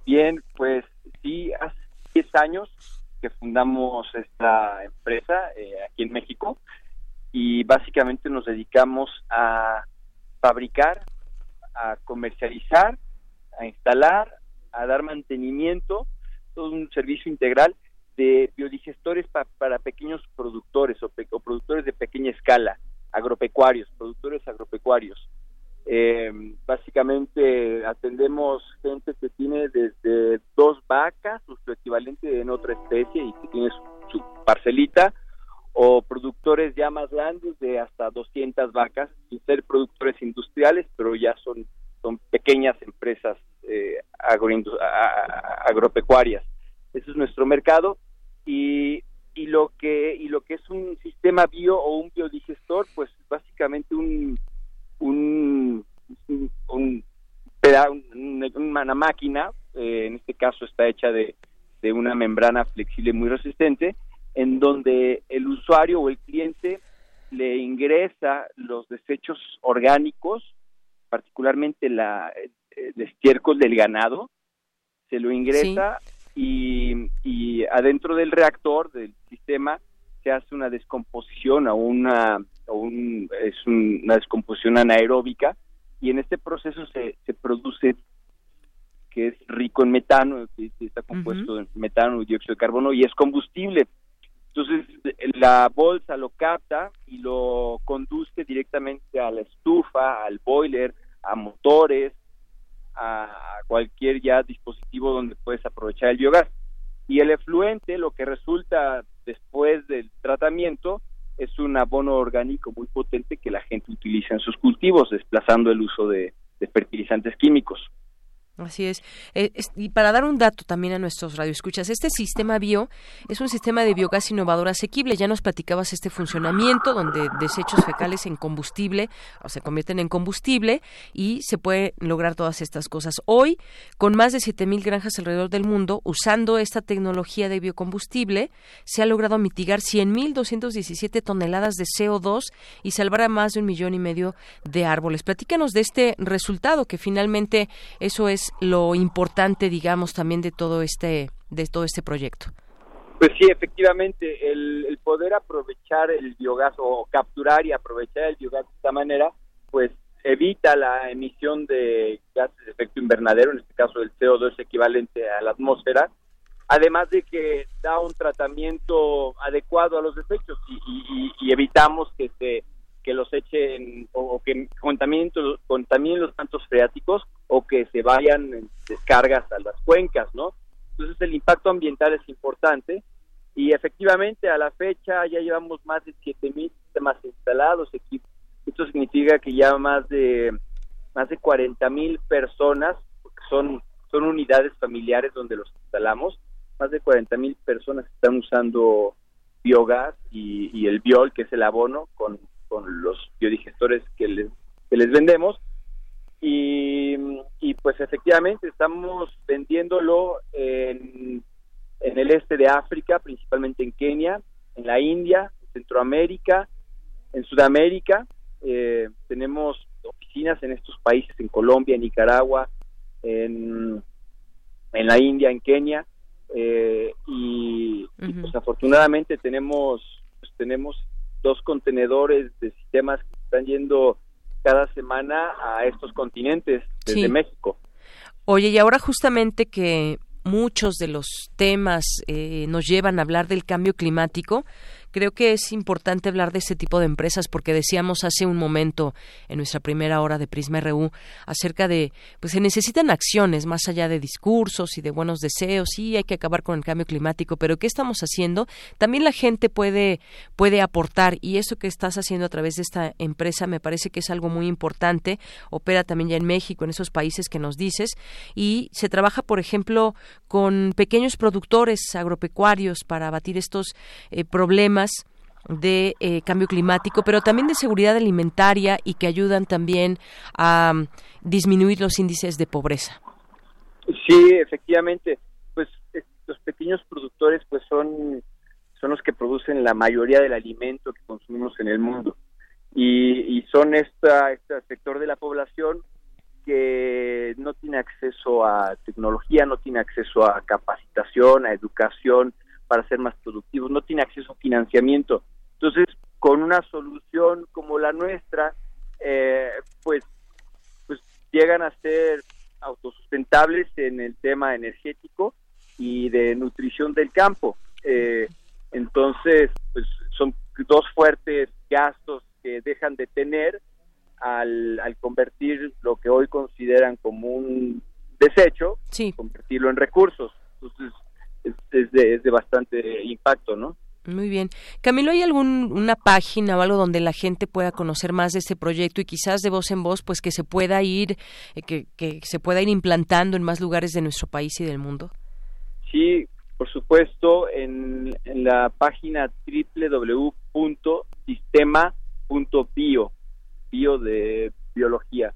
Bien, pues sí, hace 10 años que fundamos esta empresa eh, aquí en México y básicamente nos dedicamos a fabricar, a comercializar, a instalar, a dar mantenimiento, todo un servicio integral de biodigestores para pequeños productores o, productores de pequeña escala, agropecuarios, productores agropecuarios. Eh, básicamente atendemos gente que tiene desde dos vacas, su equivalente en otra especie y que tiene su, parcelita, o productores ya más grandes de hasta 200 vacas, sin ser productores industriales, pero ya son, son pequeñas empresas eh, agropecuarias. Ese es nuestro mercado y, y lo que y lo que es un sistema bio o un biodigestor, pues básicamente un un, un, una máquina, eh, en este caso está hecha de, de una membrana flexible muy resistente, en donde el usuario o el cliente le ingresa los desechos orgánicos, particularmente la, el eh, estiércol del ganado, se lo ingresa y, y, adentro del reactor, del sistema, se hace una descomposición o una, un, es una descomposición anaeróbica y en este proceso se, se produce que es rico en metano, está compuesto en metano y dióxido de carbono y es combustible. Entonces la bolsa lo capta y lo conduce directamente a la estufa, al boiler, a motores, a cualquier ya dispositivo donde puedes aprovechar el biogás. Y el efluente, lo que resulta después del tratamiento, es un abono orgánico muy potente que la gente utiliza en sus cultivos, desplazando el uso de fertilizantes químicos. Así es. Eh, y para dar un dato también a nuestros radioescuchas, este sistema bio es un sistema de biogás innovador asequible. Ya nos platicabas este funcionamiento donde desechos fecales en combustible o se convierten en combustible y se puede lograr todas estas cosas. Hoy, con más de 7.000 granjas alrededor del mundo, usando esta tecnología de biocombustible, se ha logrado mitigar 100.217 toneladas de CO2 y salvar a más de un millón y medio de árboles. Platícanos de este resultado que finalmente eso es lo importante, digamos, también de todo este de todo este proyecto? Pues sí, efectivamente, el, poder aprovechar el biogás o capturar y aprovechar el biogás de esta manera, pues evita la emisión de gases de efecto invernadero, en este caso el CO2 equivalente a la atmósfera, además de que da un tratamiento adecuado a los desechos y evitamos que se que los echen o, que contaminen, contaminen los mantos freáticos o que se vayan en descargas a las cuencas, ¿no? Entonces el impacto ambiental es importante y efectivamente a la fecha ya llevamos más de 7000 sistemas instalados, esto significa que ya más de más de 40.000 personas, son son unidades familiares donde los instalamos, más de 40.000 personas están usando biogás y, y el biol, que es el abono, con con los biodigestores que les, que les vendemos. Y, y pues efectivamente estamos vendiéndolo en, en el este de África, principalmente en Kenia, en la India, en Centroamérica, en Sudamérica. Eh, tenemos oficinas en estos países, en Colombia, en Nicaragua, en, en la India, en Kenia. Eh, y, y, pues afortunadamente tenemos pues tenemos dos contenedores de sistemas que están yendo cada semana a estos continentes desde México. Oye, y ahora justamente que muchos de los temas eh, nos llevan a hablar del cambio climático, Creo que es importante hablar de ese tipo de empresas porque decíamos hace un momento en nuestra primera hora de Prisma RU acerca de, pues se necesitan acciones más allá de discursos y de buenos deseos, sí hay que acabar con el cambio climático, pero ¿qué estamos haciendo? También la gente puede, puede aportar y eso que estás haciendo a través de esta empresa me parece que es algo muy importante, opera también ya en México, en esos países que nos dices, y se trabaja, por ejemplo, con pequeños productores agropecuarios para abatir estos eh, problemas de eh, cambio climático, pero también de seguridad alimentaria y que ayudan también a mm, disminuir los índices de pobreza. Sí, efectivamente, pues eh, los pequeños productores pues son son los que producen la mayoría del alimento que consumimos en el mundo y, y son esta, este sector de la población que no tiene acceso a tecnología, no tiene acceso a capacitación, a educación, para ser más productivos, no tiene acceso a financiamiento. Entonces, con una solución como la nuestra, eh, pues, pues llegan a ser autosustentables en el tema energético y de nutrición del campo. Eh, entonces, pues son dos fuertes gastos que dejan de tener al, al convertir lo que hoy consideran como un desecho, convertirlo en recursos. Entonces, es, de, bastante impacto, ¿no? Muy bien. Camilo, ¿hay alguna página o algo donde la gente pueda conocer más de este proyecto y quizás de voz en voz, pues que se pueda ir, eh, que, que se pueda ir implantando en más lugares de nuestro país y del mundo? Sí, por supuesto, en, en la página www.sistema.bio, bio de biología.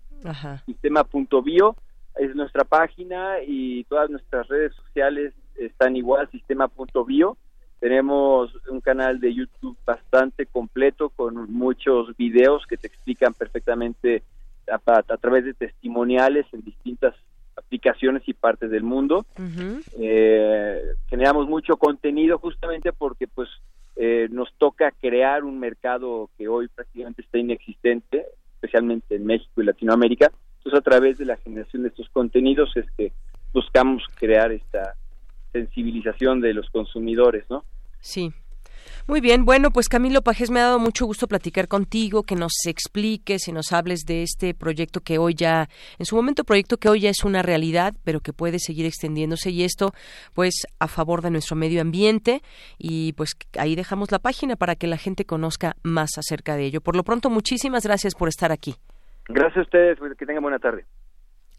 Sistema.bio es nuestra página y todas nuestras redes sociales están igual, sistema.bio tenemos un canal de YouTube bastante completo con muchos videos que te explican perfectamente a, través de testimoniales en distintas aplicaciones y partes del mundo. Eh, generamos mucho contenido justamente porque pues eh, nos toca crear un mercado que hoy prácticamente está inexistente, especialmente en México y Latinoamérica. Entonces a través de la generación de estos contenidos es que buscamos crear esta sensibilización de los consumidores, ¿no? Sí. Muy bien, bueno, pues Camilo Pajes, me ha dado mucho gusto platicar contigo, que nos expliques y nos hables de este proyecto que hoy ya, en su momento proyecto que hoy ya es una realidad, pero que puede seguir extendiéndose y esto pues a favor de nuestro medio ambiente y pues ahí dejamos la página para que la gente conozca más acerca de ello. Por lo pronto, muchísimas gracias por estar aquí. Gracias a ustedes, que tengan buena tarde.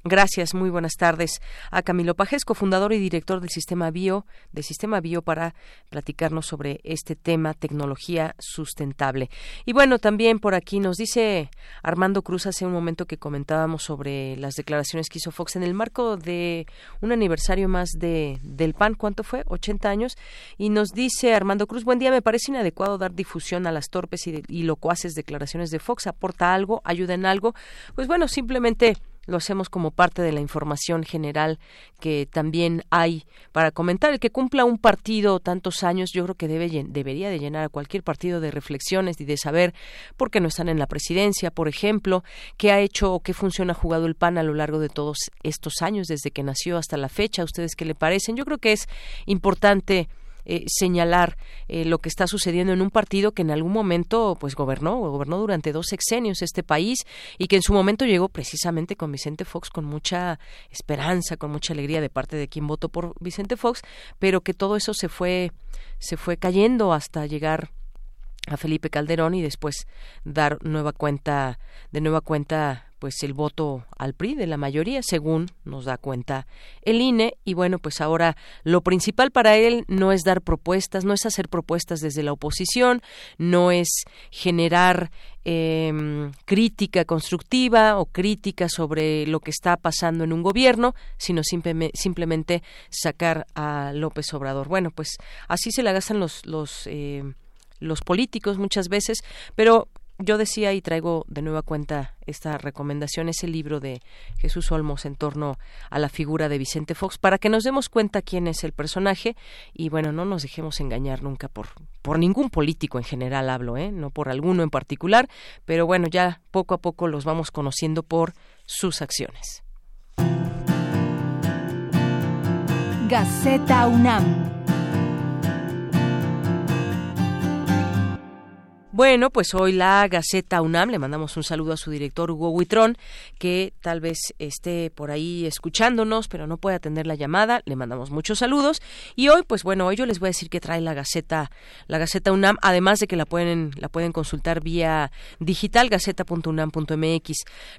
Gracias, muy buenas tardes a Camilo Pajesco, fundador y director del Sistema Bio, del Sistema Bio para platicarnos sobre este tema tecnología sustentable. Y bueno, también por aquí nos dice Armando Cruz hace un momento que comentábamos sobre las declaraciones que hizo Fox en el marco de un aniversario más de del PAN, ¿cuánto fue? 80 años y nos dice Armando Cruz, buen día, me parece inadecuado dar difusión a las torpes y, y locuaces declaraciones de Fox, aporta algo, ayuda en algo. Pues bueno, simplemente lo hacemos como parte de la información general que también hay para comentar. El que cumpla un partido tantos años, yo creo que debe, debería de llenar a cualquier partido de reflexiones y de saber por qué no están en la presidencia, por ejemplo, qué ha hecho o qué función ha jugado el PAN a lo largo de todos estos años, desde que nació hasta la fecha. ¿A ustedes qué le parecen? Yo creo que es importante eh, señalar eh, lo que está sucediendo en un partido que en algún momento pues gobernó, gobernó durante dos sexenios este país y que en su momento llegó precisamente con Vicente Fox con mucha esperanza, con mucha alegría de parte de quien votó por Vicente Fox, pero que todo eso se fue se fue cayendo hasta llegar a Felipe Calderón y después dar nueva cuenta de nueva cuenta pues el voto al PRI de la mayoría, según nos da cuenta el INE. Y bueno, pues ahora lo principal para él no es dar propuestas, no es hacer propuestas desde la oposición, no es generar em, crítica constructiva o crítica sobre lo que está pasando en un gobierno, sino simplemente sacar a López Obrador. Bueno, pues así se la gastan los los eh, los políticos muchas veces, pero yo decía y traigo de nueva cuenta esta recomendación, ese libro de Jesús Olmos en torno a la figura de Vicente Fox, para que nos demos cuenta quién es el personaje y bueno, no nos dejemos engañar nunca por, por ningún político en general hablo, ¿eh? no por alguno en particular, pero bueno, ya poco a poco los vamos conociendo por sus acciones. Gaceta UNAM Bueno, pues hoy la Gaceta UNAM, le mandamos un saludo a su director Hugo Huitrón, que tal vez esté por ahí escuchándonos, pero no puede atender la llamada, le mandamos muchos saludos. Y hoy, pues bueno, hoy yo les voy a decir que trae la Gaceta, la Gaceta UNAM, además de que la pueden, la pueden consultar vía digital, gaceta.unam.mx.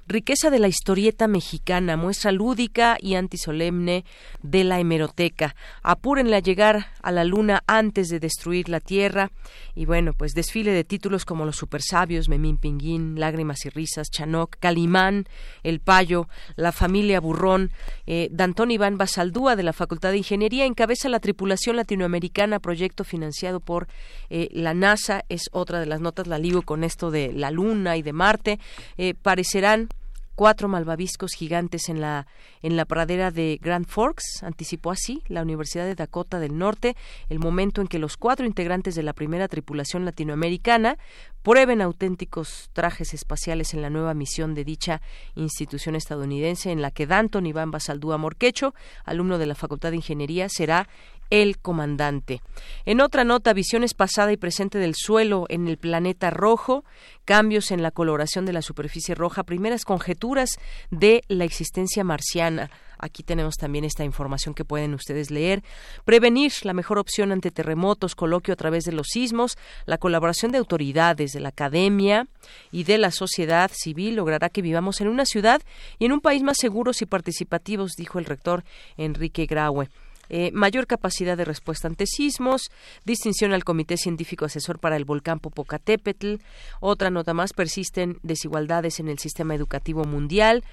Riqueza de la historieta mexicana, muestra lúdica y antisolemne de la hemeroteca. Apúrenle a llegar a la luna antes de destruir la tierra. Y bueno, pues desfile de títulos como Los Supersabios, Memín Pinguín, Lágrimas y Risas, Chanoc, Calimán, El Payo, La Familia Burrón. Eh, Dantón Iván Basaldúa, de la Facultad de Ingeniería, encabeza la tripulación latinoamericana, proyecto financiado por eh, la NASA. Es otra de las notas, la ligo con esto de la Luna y de Marte. Eh, parecerán cuatro malvaviscos gigantes en la, en la pradera de Grand Forks, anticipó así la Universidad de Dakota del Norte el momento en que los cuatro integrantes de la primera tripulación latinoamericana prueben auténticos trajes espaciales en la nueva misión de dicha institución estadounidense en la que Danton Iván Basaldúa Morquecho, alumno de la Facultad de Ingeniería, será el comandante. En otra nota, visiones pasada y presente del suelo en el planeta rojo, cambios en la coloración de la superficie roja, primeras conjeturas de la existencia marciana. Aquí tenemos también esta información que pueden ustedes leer. Prevenir la mejor opción ante terremotos, coloquio a través de los sismos, la colaboración de autoridades, de la academia y de la sociedad civil logrará que vivamos en una ciudad y en un país más seguros y participativos, dijo el rector Enrique Graue. Eh, mayor capacidad de respuesta ante sismos, distinción al Comité Científico Asesor para el Volcán Popocatépetl, otra nota más, persisten desigualdades en el sistema educativo mundial,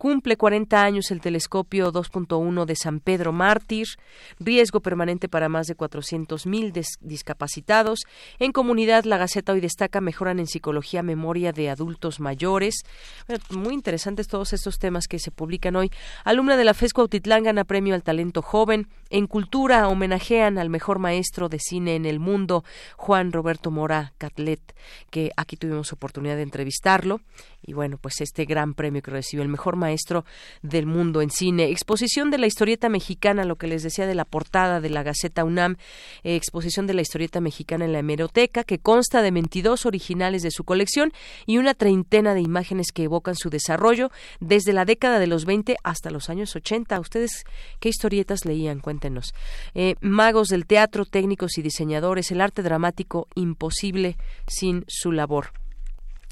Cumple 40 años el telescopio 2.1 de San Pedro Mártir. Riesgo permanente para más de 400.000 discapacitados. En comunidad, la Gaceta hoy destaca mejoran en psicología, memoria de adultos mayores. muy interesantes todos estos temas que se publican hoy. Alumna de la FESCO Autitlán gana premio al talento joven. En cultura homenajean al mejor maestro de cine en el mundo, Juan Roberto Mora Catlet, que aquí tuvimos oportunidad de entrevistarlo y bueno, pues este gran premio que recibió el mejor maestro del mundo en cine. Exposición de la historieta mexicana, lo que les decía de la portada de la Gaceta UNAM, exposición de la historieta mexicana en la hemeroteca, que consta de 22 originales de su colección y una treintena de imágenes que evocan su desarrollo desde la década de los 20 hasta los años 80. ¿Ustedes qué historietas leían? Eh, magos del teatro, técnicos y diseñadores, el arte dramático imposible sin su labor.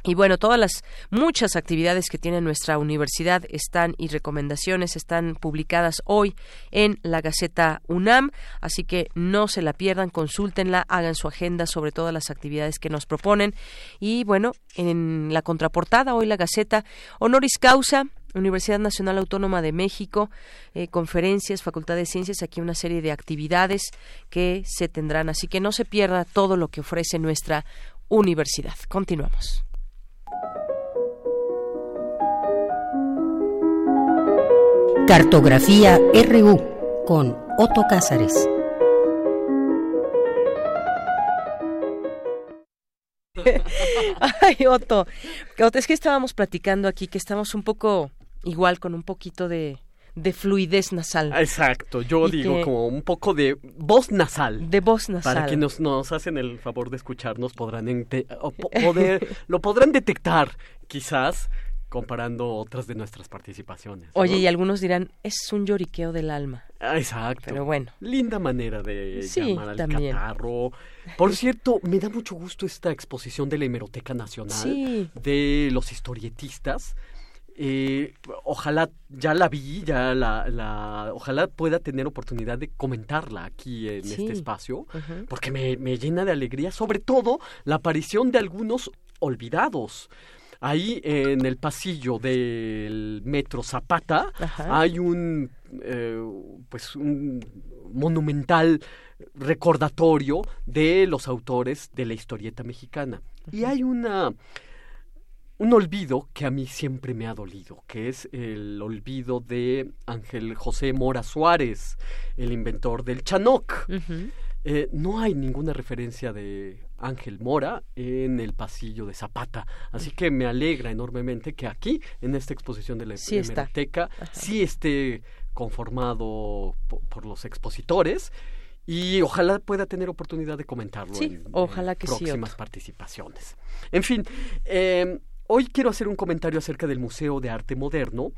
Y bueno, todas las muchas actividades que tiene nuestra universidad están y recomendaciones están publicadas hoy en la Gaceta UNAM, así que no se la pierdan, consúltenla, hagan su agenda sobre todas las actividades que nos proponen. Y bueno, en la contraportada hoy la Gaceta Honoris Causa Universidad Nacional Autónoma de México, eh, conferencias, Facultad de Ciencias, aquí una serie de actividades que se tendrán, así que no se pierda todo lo que ofrece nuestra universidad. Continuamos. Cartografía RU con Otto Cázares. Ay, Otto. Otto, es que estábamos platicando aquí que estamos un poco igual con un poquito de, fluidez nasal. Exacto, yo digo como un poco de voz nasal. De voz nasal. Para quienes nos, hacen el favor de escucharnos podrán poder, lo podrán detectar quizás comparando otras de nuestras participaciones. Oye, y algunos dirán, es un lloriqueo del alma. Ah, exacto. Pero bueno. Linda manera de llamar al catarro. Por cierto, me da mucho gusto esta exposición de la Hemeroteca Nacional de los historietistas. Eh, ojalá ya la vi, ya la, ojalá pueda tener oportunidad de comentarla aquí en este espacio, porque me, me llena de alegría, sobre todo la aparición de algunos olvidados. Ahí en el pasillo del metro Zapata hay un, eh, pues un monumental recordatorio de los autores de la historieta mexicana. Y hay una un olvido que a mí siempre me ha dolido, que es el olvido de Ángel José Mora Suárez, el inventor del Chanoc. Eh, no hay ninguna referencia de Ángel Mora en el pasillo de Zapata. Así que me alegra enormemente que aquí, en esta exposición de la sí hemeroteca, sí esté conformado por, los expositores y ojalá pueda tener oportunidad de comentarlo en, ojalá que próximas participaciones. En fin, eh, Hoy quiero hacer un comentario acerca del Museo de Arte Moderno.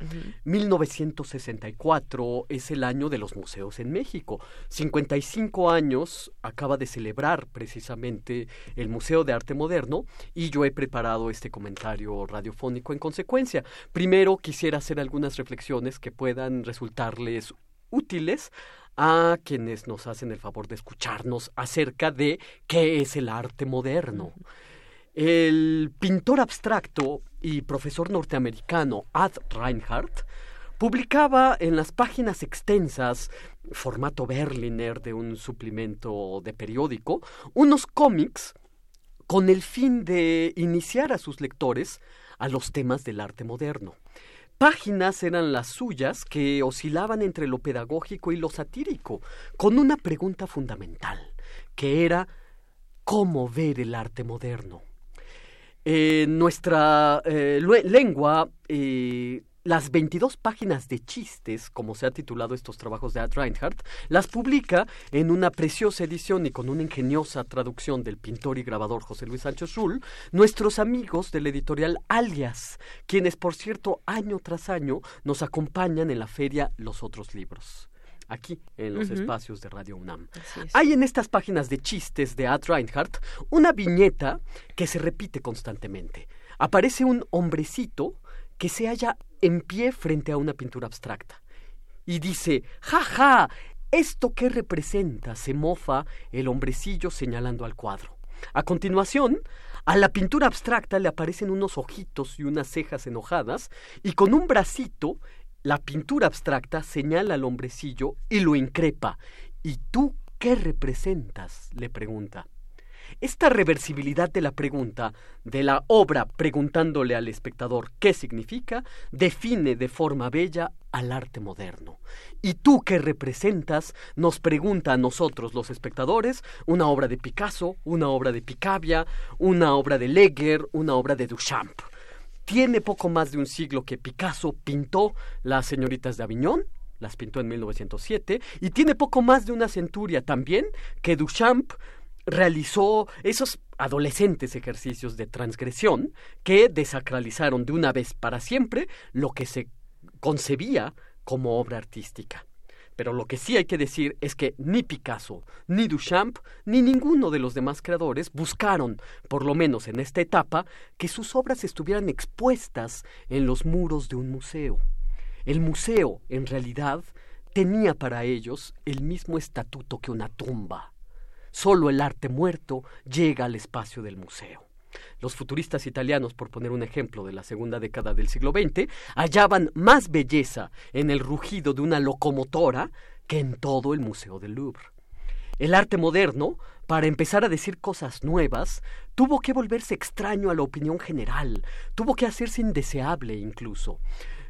1964 es el año de los museos en México. 55 años acaba de celebrar precisamente el Museo de Arte Moderno y yo he preparado este comentario radiofónico en consecuencia. Primero quisiera hacer algunas reflexiones que puedan resultarles útiles a quienes nos hacen el favor de escucharnos acerca de qué es el arte moderno. El pintor abstracto y profesor norteamericano Ad Reinhardt publicaba en las páginas extensas, formato Berliner de un suplemento de periódico, unos cómics con el fin de iniciar a sus lectores a los temas del arte moderno. Páginas eran las suyas que oscilaban entre lo pedagógico y lo satírico, con una pregunta fundamental, que era ¿cómo ver el arte moderno? Nuestra eh, lengua eh, las 22 páginas de chistes, como se ha titulado estos trabajos de Ad Reinhardt, las publica en una preciosa edición y con una ingeniosa traducción del pintor y grabador José Luis Sánchez Schul, nuestros amigos del editorial Alias, quienes por cierto año tras año nos acompañan en la feria Los Otros Libros aquí en los espacios de Radio UNAM. Hay en estas páginas de chistes de Ad Reinhardt una viñeta que se repite constantemente. Aparece un hombrecito que se halla en pie frente a una pintura abstracta. Y dice, ¡Ja, ja! ¿Esto qué representa? se mofa el hombrecillo señalando al cuadro. A continuación, a la pintura abstracta le aparecen unos ojitos y unas cejas enojadas, y con un bracito, la pintura abstracta señala al hombrecillo y lo increpa. ¿Y tú qué representas? le pregunta. Esta reversibilidad de la pregunta, de la obra preguntándole al espectador qué significa, define de forma bella al arte moderno. Y tú que representas nos pregunta a nosotros los espectadores una obra de Picasso, una obra de Picabia, una obra de Leger, una obra de Duchamp. Tiene poco más de un siglo que Picasso pintó las señoritas de Aviñón, las pintó en 1907, y tiene poco más de una centuria también que Duchamp realizó esos adolescentes ejercicios de transgresión que desacralizaron de una vez para siempre lo que se concebía como obra artística. Pero lo que sí hay que decir es que ni Picasso, ni Duchamp, ni ninguno de los demás creadores buscaron, por lo menos en esta etapa, que sus obras estuvieran expuestas en los muros de un museo. El museo, en realidad, tenía para ellos el mismo estatuto que una tumba. Solo el arte muerto llega al espacio del museo. Los futuristas italianos, por poner un ejemplo de la segunda década del siglo XX, hallaban más belleza en el rugido de una locomotora que en todo el Museo del Louvre. El arte moderno, para empezar a decir cosas nuevas, tuvo que volverse extraño a la opinión general, tuvo que hacerse indeseable incluso.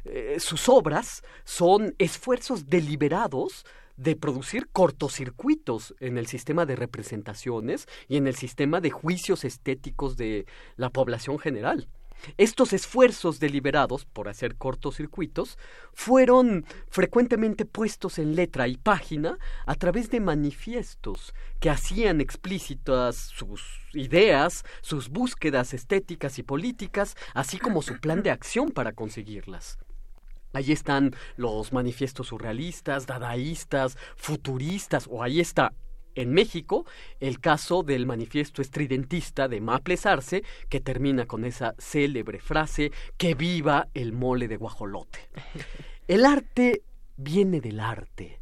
Eh, sus obras son esfuerzos deliberados de producir cortocircuitos en el sistema de representaciones y en el sistema de juicios estéticos de la población general. Estos esfuerzos deliberados por hacer cortocircuitos fueron frecuentemente puestos en letra y página a través de manifiestos que hacían explícitas sus ideas, sus búsquedas estéticas y políticas, así como su plan de acción para conseguirlas. Allí están los manifiestos surrealistas, dadaístas, futuristas, o ahí está en México el caso del manifiesto estridentista de Maples Arce, que termina con esa célebre frase, que viva el mole de guajolote. El arte viene del arte,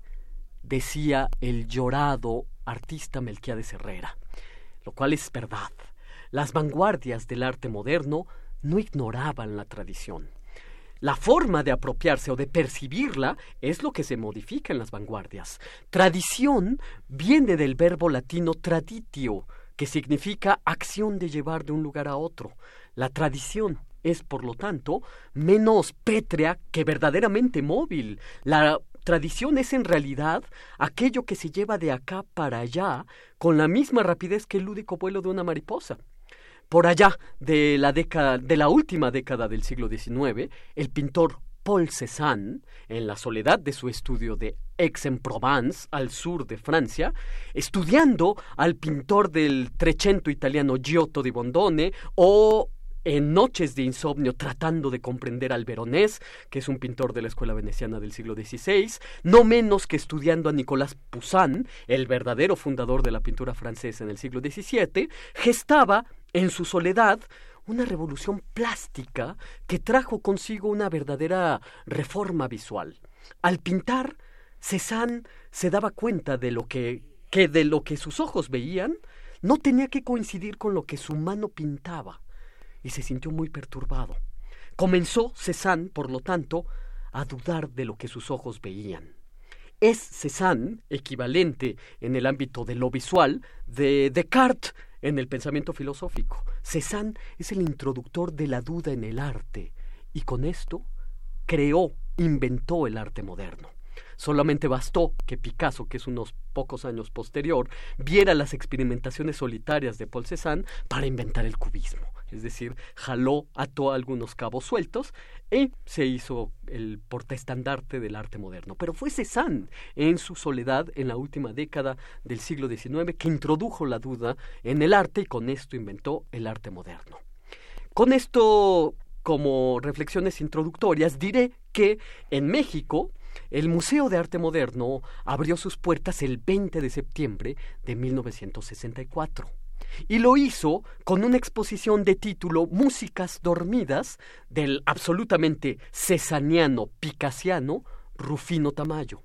decía el llorado artista Melquiades Herrera, lo cual es verdad. Las vanguardias del arte moderno no ignoraban la tradición la forma de apropiarse o de percibirla es lo que se modifica en las vanguardias. Tradición viene del verbo latino traditio, que significa acción de llevar de un lugar a otro. La tradición es, por lo tanto, menos pétrea que verdaderamente móvil. La tradición es en realidad aquello que se lleva de acá para allá con la misma rapidez que el lúdico vuelo de una mariposa por allá de la década, de la última década del siglo XIX, el pintor Paul Cézanne, en la soledad de su estudio de Aix-en-Provence, al sur de Francia, estudiando al pintor del Trecento italiano Giotto di Bondone o en noches de insomnio tratando de comprender al Veronés, que es un pintor de la escuela veneciana del siglo XVI, no menos que estudiando a Nicolas Poussin, el verdadero fundador de la pintura francesa en el siglo XVII, gestaba en su soledad una revolución plástica que trajo consigo una verdadera reforma visual. Al pintar, Cézanne se daba cuenta de lo que, que de lo que sus ojos veían no tenía que coincidir con lo que su mano pintaba y se sintió muy perturbado. Comenzó Cézanne, por lo tanto, a dudar de lo que sus ojos veían. Es Cézanne equivalente en el ámbito de lo visual de Descartes en el pensamiento filosófico. Cézanne es el introductor de la duda en el arte y con esto creó, inventó el arte moderno. Solamente bastó que Picasso, que es unos pocos años posterior, viera las experimentaciones solitarias de Paul Cézanne para inventar el cubismo es decir, jaló, ató algunos cabos sueltos y se hizo el portaestandarte del arte moderno. Pero fue Cézanne, en su soledad, en la última década del siglo XIX, que introdujo la duda en el arte y con esto inventó el arte moderno. Con esto, como reflexiones introductorias, diré que en México, el Museo de Arte Moderno abrió sus puertas el 20 de septiembre de 1964 y lo hizo con una exposición de título Músicas Dormidas del absolutamente cesaniano picasiano Rufino Tamayo.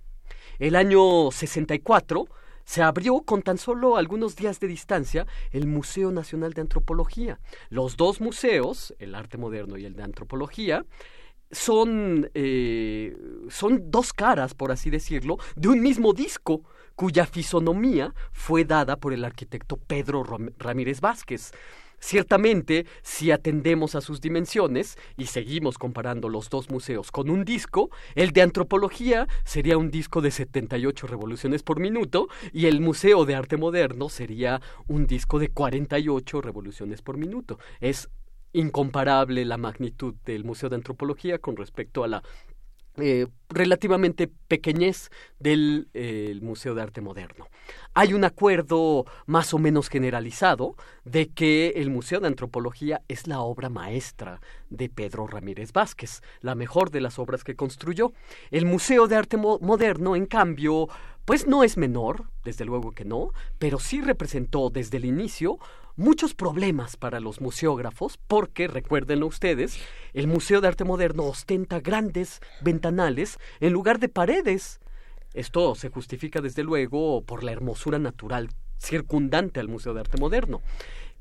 El año 64 se abrió con tan solo algunos días de distancia el Museo Nacional de Antropología. Los dos museos, el arte moderno y el de antropología, son, eh, son dos caras, por así decirlo, de un mismo disco cuya fisonomía fue dada por el arquitecto Pedro Ramírez Vázquez. Ciertamente, si atendemos a sus dimensiones y seguimos comparando los dos museos con un disco, el de antropología sería un disco de 78 revoluciones por minuto y el Museo de Arte Moderno sería un disco de 48 revoluciones por minuto. Es incomparable la magnitud del Museo de Antropología con respecto a la eh, relativamente pequeñez del eh, Museo de Arte Moderno. Hay un acuerdo más o menos generalizado de que el Museo de Antropología es la obra maestra de Pedro Ramírez Vázquez, la mejor de las obras que construyó. El Museo de Arte Moderno, en cambio, pues no es menor, desde luego que no, pero sí representó desde el inicio muchos problemas para los museógrafos porque, recuérdenlo ustedes, el Museo de Arte Moderno ostenta grandes ventanales en lugar de paredes. Esto se justifica desde luego por la hermosura natural circundante al Museo de Arte Moderno.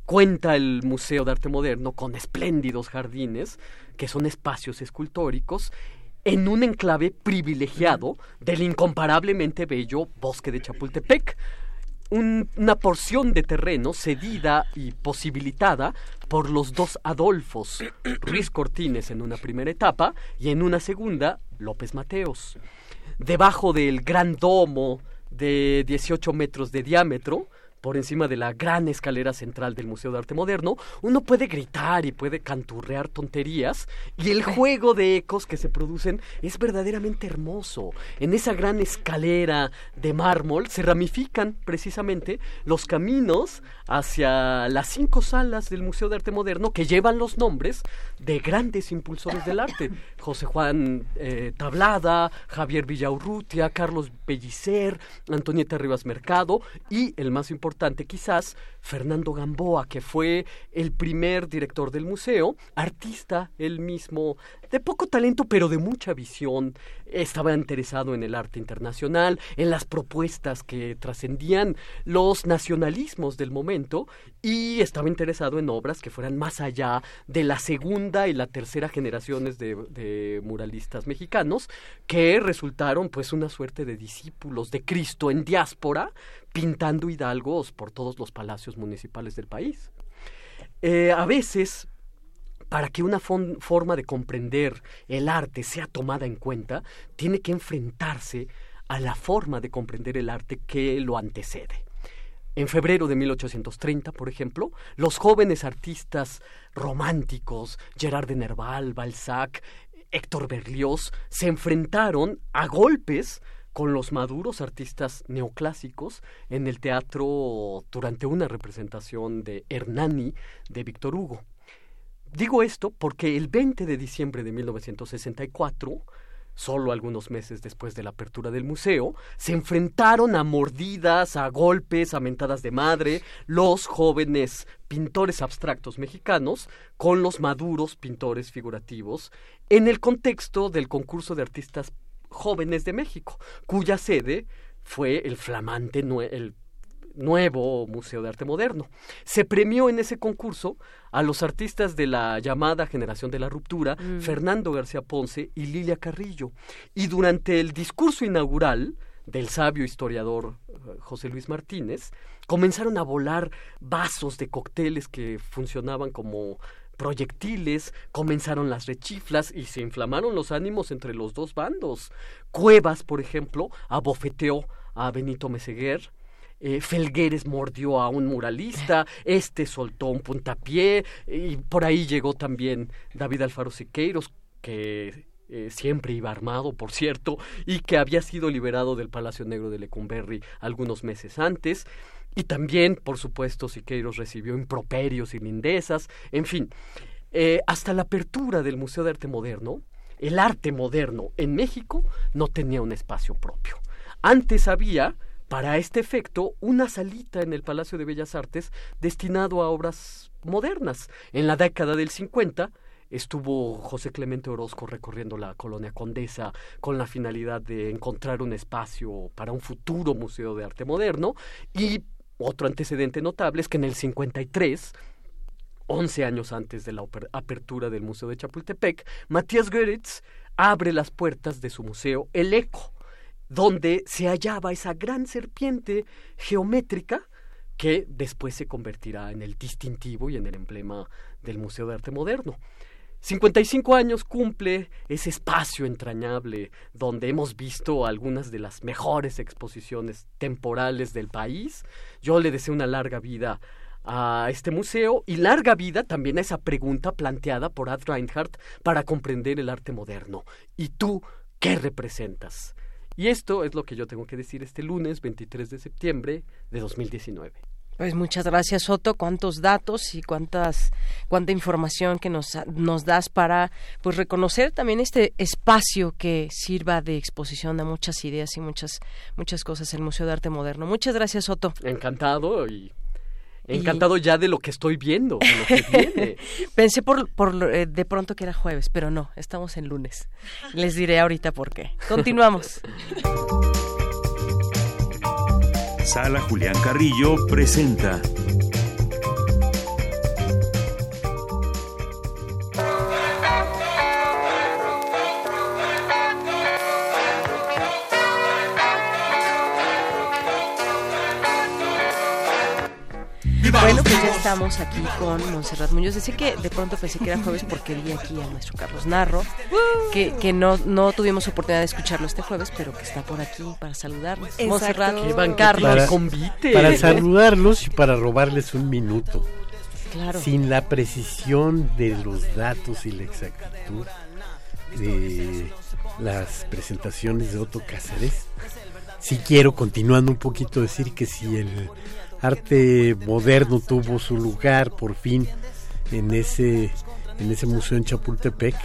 Cuenta el Museo de Arte Moderno con espléndidos jardines, que son espacios escultóricos, en un enclave privilegiado del incomparablemente bello bosque de Chapultepec, una porción de terreno cedida y posibilitada por los dos Adolfos, Ruiz Cortines en una primera etapa y en una segunda López Mateos. Debajo del gran domo de 18 metros de diámetro, por encima de la gran escalera central del Museo de Arte Moderno, uno puede gritar y puede canturrear tonterías y el juego de ecos que se producen es verdaderamente hermoso. En esa gran escalera de mármol se ramifican precisamente los caminos hacia las cinco salas del Museo de Arte Moderno que llevan los nombres de grandes impulsores del arte. José Juan eh, Tablada, Javier Villaurrutia, Carlos Pellicer, Antonieta Rivas Mercado y el más importante quizás Fernando Gamboa, que fue el primer director del museo, artista él mismo, de poco talento pero de mucha visión, estaba interesado en el arte internacional, en las propuestas que trascendían los nacionalismos del momento y estaba interesado en obras que fueran más allá de la segunda y la tercera generaciones de, muralistas mexicanos que resultaron pues una suerte de discípulos de Cristo en diáspora pintando hidalgos por todos los palacios municipales del país. Eh, a veces, para que una forma de comprender el arte sea tomada en cuenta, tiene que enfrentarse a la forma de comprender el arte que lo antecede. En febrero de 1830, por ejemplo, los jóvenes artistas románticos, Gerard de Nerval, Balzac, Héctor Berlioz, se enfrentaron a golpes con los maduros artistas neoclásicos en el teatro durante una representación de Hernani de Víctor Hugo. Digo esto porque el 20 de diciembre de 1964, solo algunos meses después de la apertura del museo, se enfrentaron a mordidas, a golpes, a mentadas de madre, los jóvenes pintores abstractos mexicanos con los maduros pintores figurativos en el contexto del concurso de artistas Jóvenes de México, cuya sede fue el flamante el nuevo Museo de Arte Moderno. Se premió en ese concurso a los artistas de la llamada generación de la ruptura, mm. Fernando García Ponce y Lilia Carrillo. Y durante el discurso inaugural del sabio historiador eh, José Luis Martínez, comenzaron a volar vasos de cócteles que funcionaban como proyectiles, comenzaron las rechiflas y se inflamaron los ánimos entre los dos bandos. Cuevas, por ejemplo, abofeteó a Benito Meseguer, eh, Felgueres mordió a un muralista, este soltó un puntapié y por ahí llegó también David Alfaro Siqueiros, que eh, siempre iba armado, por cierto, y que había sido liberado del Palacio Negro de Lecumberri algunos meses antes. Y también, por supuesto, Siqueiros recibió improperios y lindezas, en fin. Eh, hasta la apertura del Museo de Arte Moderno, el arte moderno en México no tenía un espacio propio. Antes había para este efecto una salita en el Palacio de Bellas Artes destinado a obras modernas. En la década del 50 estuvo José Clemente Orozco recorriendo la colonia Condesa con la finalidad de encontrar un espacio para un futuro museo de arte moderno y otro antecedente notable es que en el 53 11 años antes de la apertura del Museo de Chapultepec, Matías Goeritz abre las puertas de su museo El Eco, donde se hallaba esa gran serpiente geométrica que después se convertirá en el distintivo y en el emblema del Museo de Arte Moderno. 55 años cumple ese espacio entrañable donde hemos visto algunas de las mejores exposiciones temporales del país. Yo le deseo una larga vida a este museo y larga vida también a esa pregunta planteada por Ad Reinhardt para comprender el arte moderno. ¿Y tú qué representas? Y esto es lo que yo tengo que decir este lunes 23 de septiembre de 2019. Pues muchas gracias, Soto. Cuántos datos y cuántas, cuánta información que nos, nos das para pues reconocer también este espacio que sirva de exposición a muchas ideas y muchas, muchas cosas el Museo de Arte Moderno. Muchas gracias, Soto. Encantado y Encantado ya de lo que estoy viendo, de lo que viene. Pensé por, por eh, de pronto que era jueves, pero no, estamos en lunes. Les diré ahorita por qué. Continuamos. Sala Julián Carrillo presenta Bueno, pues ya estamos aquí con Montserrat Muñoz. Decía que de pronto pensé que era jueves porque vi aquí a nuestro Carlos Narro, que, que no, no tuvimos oportunidad de escucharlo este jueves, pero que está por aquí para saludarnos. Montserrat, Carlos. Para, para saludarlos y para robarles un minuto. Claro. Sin la precisión de los datos y la exactitud de las presentaciones de Otto Cáceres, sí quiero, continuando un poquito, decir que si el arte moderno tuvo su lugar por fin en ese, en ese museo en Chapultepec,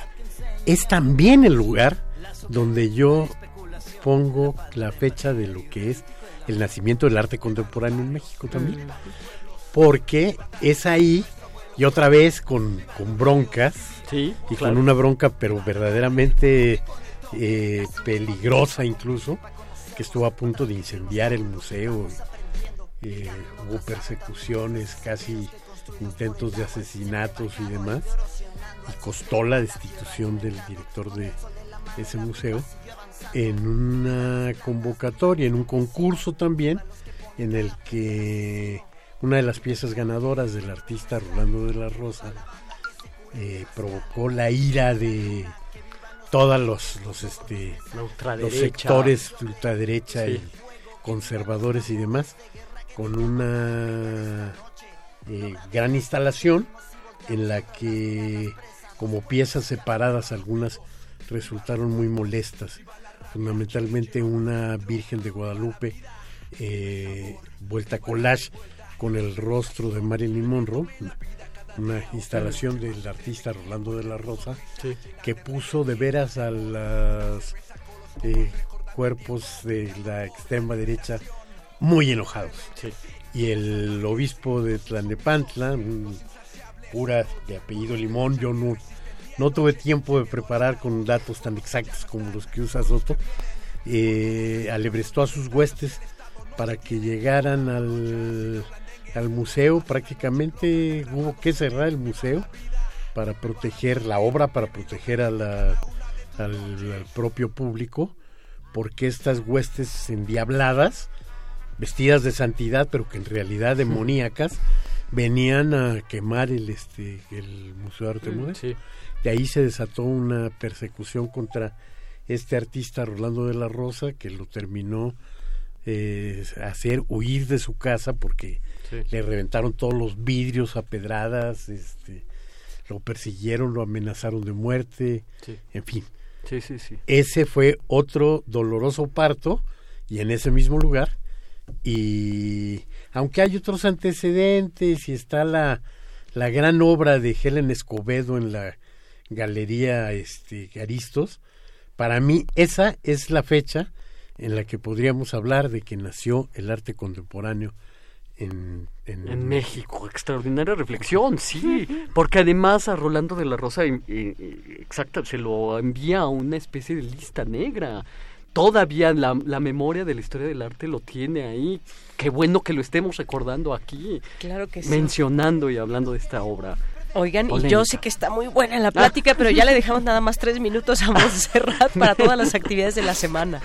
es también el lugar donde yo pongo la fecha de lo que es el nacimiento del arte contemporáneo en México también. Porque es ahí, y otra vez con, con broncas, y con una bronca pero verdaderamente eh, peligrosa incluso, que estuvo a punto de incendiar el museo eh, hubo persecuciones, casi intentos de asesinatos y demás, y costó la destitución del director de ese museo en una convocatoria, en un concurso también, en el que una de las piezas ganadoras del artista Rolando de la Rosa eh, provocó la ira de todos los los este los sectores ultraderecha y conservadores y demás con una eh, gran instalación en la que como piezas separadas algunas resultaron muy molestas. Fundamentalmente una Virgen de Guadalupe eh, vuelta collage con el rostro de Marilyn Monroe, una instalación del artista Rolando de la Rosa, que puso de veras a los eh, cuerpos de la extrema derecha muy enojados. Y el obispo de Tlanepantla, un cura de apellido Limón, yo no, no tuve tiempo de preparar con datos tan exactos como los que usa Soto, eh, alebrestó a sus huestes para que llegaran al, al museo. Prácticamente hubo que cerrar el museo para proteger la obra, para proteger a la, al, al propio público, porque estas huestes endiabladas vestidas de santidad, pero que en realidad demoníacas, venían a quemar el este el Museo de Arte Moderno. De ahí se desató una persecución contra este artista Rolando de la Rosa que lo terminó eh, hacer huir de su casa porque le reventaron todos los vidrios a pedradas, este, lo persiguieron, lo amenazaron de muerte, en fin. Ese fue otro doloroso parto y en ese mismo lugar y aunque hay otros antecedentes y está la, la gran obra de Helen Escobedo en la Galería este, Aristos, para mí esa es la fecha en la que podríamos hablar de que nació el arte contemporáneo en, en, México. Extraordinaria reflexión, sí. Porque además a Rolando de la Rosa, exacto, se lo envía a una especie de lista negra. Todavía la, la memoria de la historia del arte lo tiene ahí. Qué bueno que lo estemos recordando aquí. Claro que sí. Mencionando y hablando de esta obra. Oigan, y yo sé que está muy buena la plática, pero ya le dejamos nada más tres minutos a Montserrat para todas las actividades de la semana.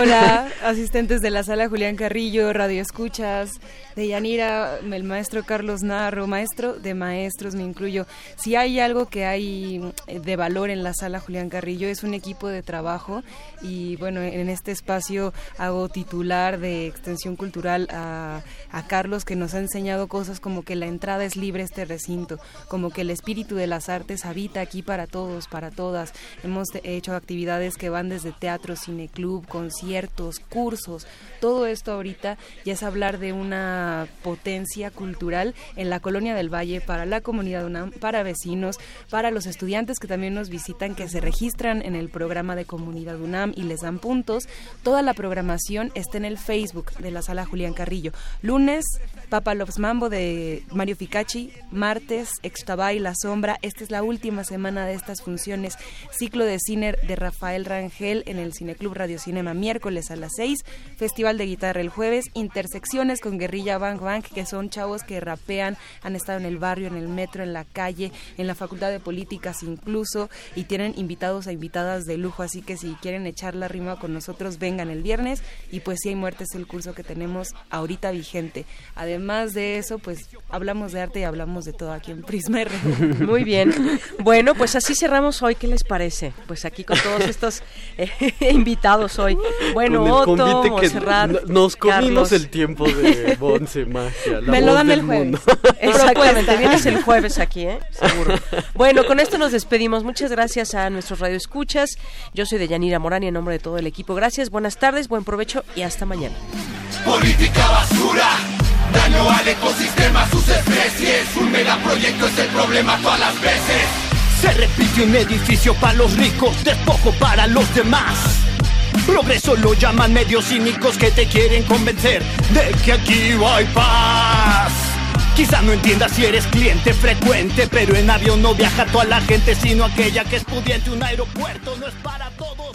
Hola, asistentes de la sala Julián Carrillo, Radio Escuchas, de Yanira, el maestro Carlos Narro, maestro de maestros, me incluyo. Si hay algo que hay eh, de valor en la sala Julián Carrillo, es un equipo de trabajo y bueno, en este espacio hago titular de extensión cultural a, a Carlos que nos ha enseñado cosas como que la entrada es libre a este recinto, como que el espíritu de las artes habita aquí para todos, para todas. Hemos hecho actividades que van desde teatro, cineclub, conciertos, cursos, todo esto ahorita ya es hablar de una potencia cultural en la colonia del Valle para la comunidad UNAM, para vecinos, para los estudiantes que también nos visitan, que se registran en el programa de comunidad UNAM y les dan puntos. Toda la programación está en el Facebook de la sala Julián Carrillo. Lunes, Papa Loves Mambo de Mario Ficacci, martes, Extabay La Sombra. Esta es la última semana de estas funciones. Ciclo de cine de Rafael Rangel en el Cineclub Radio Cinema miércoles a las 6. Festival de Guitarra el jueves, intersecciones con Guerrilla Bang Bang, que son chavos que rapean, han estado en el barrio, en el metro, en la calle, en la Facultad de Políticas incluso, y tienen invitados a invitadas de lujo, así que si quieren echar la rima con nosotros, vengan el viernes, y pues si hay muertes el curso que tenemos ahorita vigente. Además de eso, pues hablamos de arte y hablamos de todo aquí en Prisma Muy bien. Bueno, pues así cerramos hoy, ¿qué les parece? Pues aquí con todos estos eh, invitados hoy. Bueno, Otto, nos comimos el tiempo de Bonce Magia. Me lo dan el jueves. Exactamente, vienes el jueves aquí, ¿eh? Seguro. Bueno, con esto nos despedimos. Muchas gracias a nuestros radioescuchas. Yo soy de Yanira Morán y en nombre de todo el equipo. Gracias, buenas tardes, buen provecho y hasta mañana. Política basura, daño al ecosistema, sus especies. Un megaproyecto es el problema todas las veces. Se repite un edificio para los ricos, despojo para los demás. Progreso lo llaman medios cínicos que te quieren convencer de que aquí hay paz. Quizá no entiendas si eres cliente frecuente, pero en avión no viaja toda la gente, sino aquella que es pudiente. Un aeropuerto no es para todos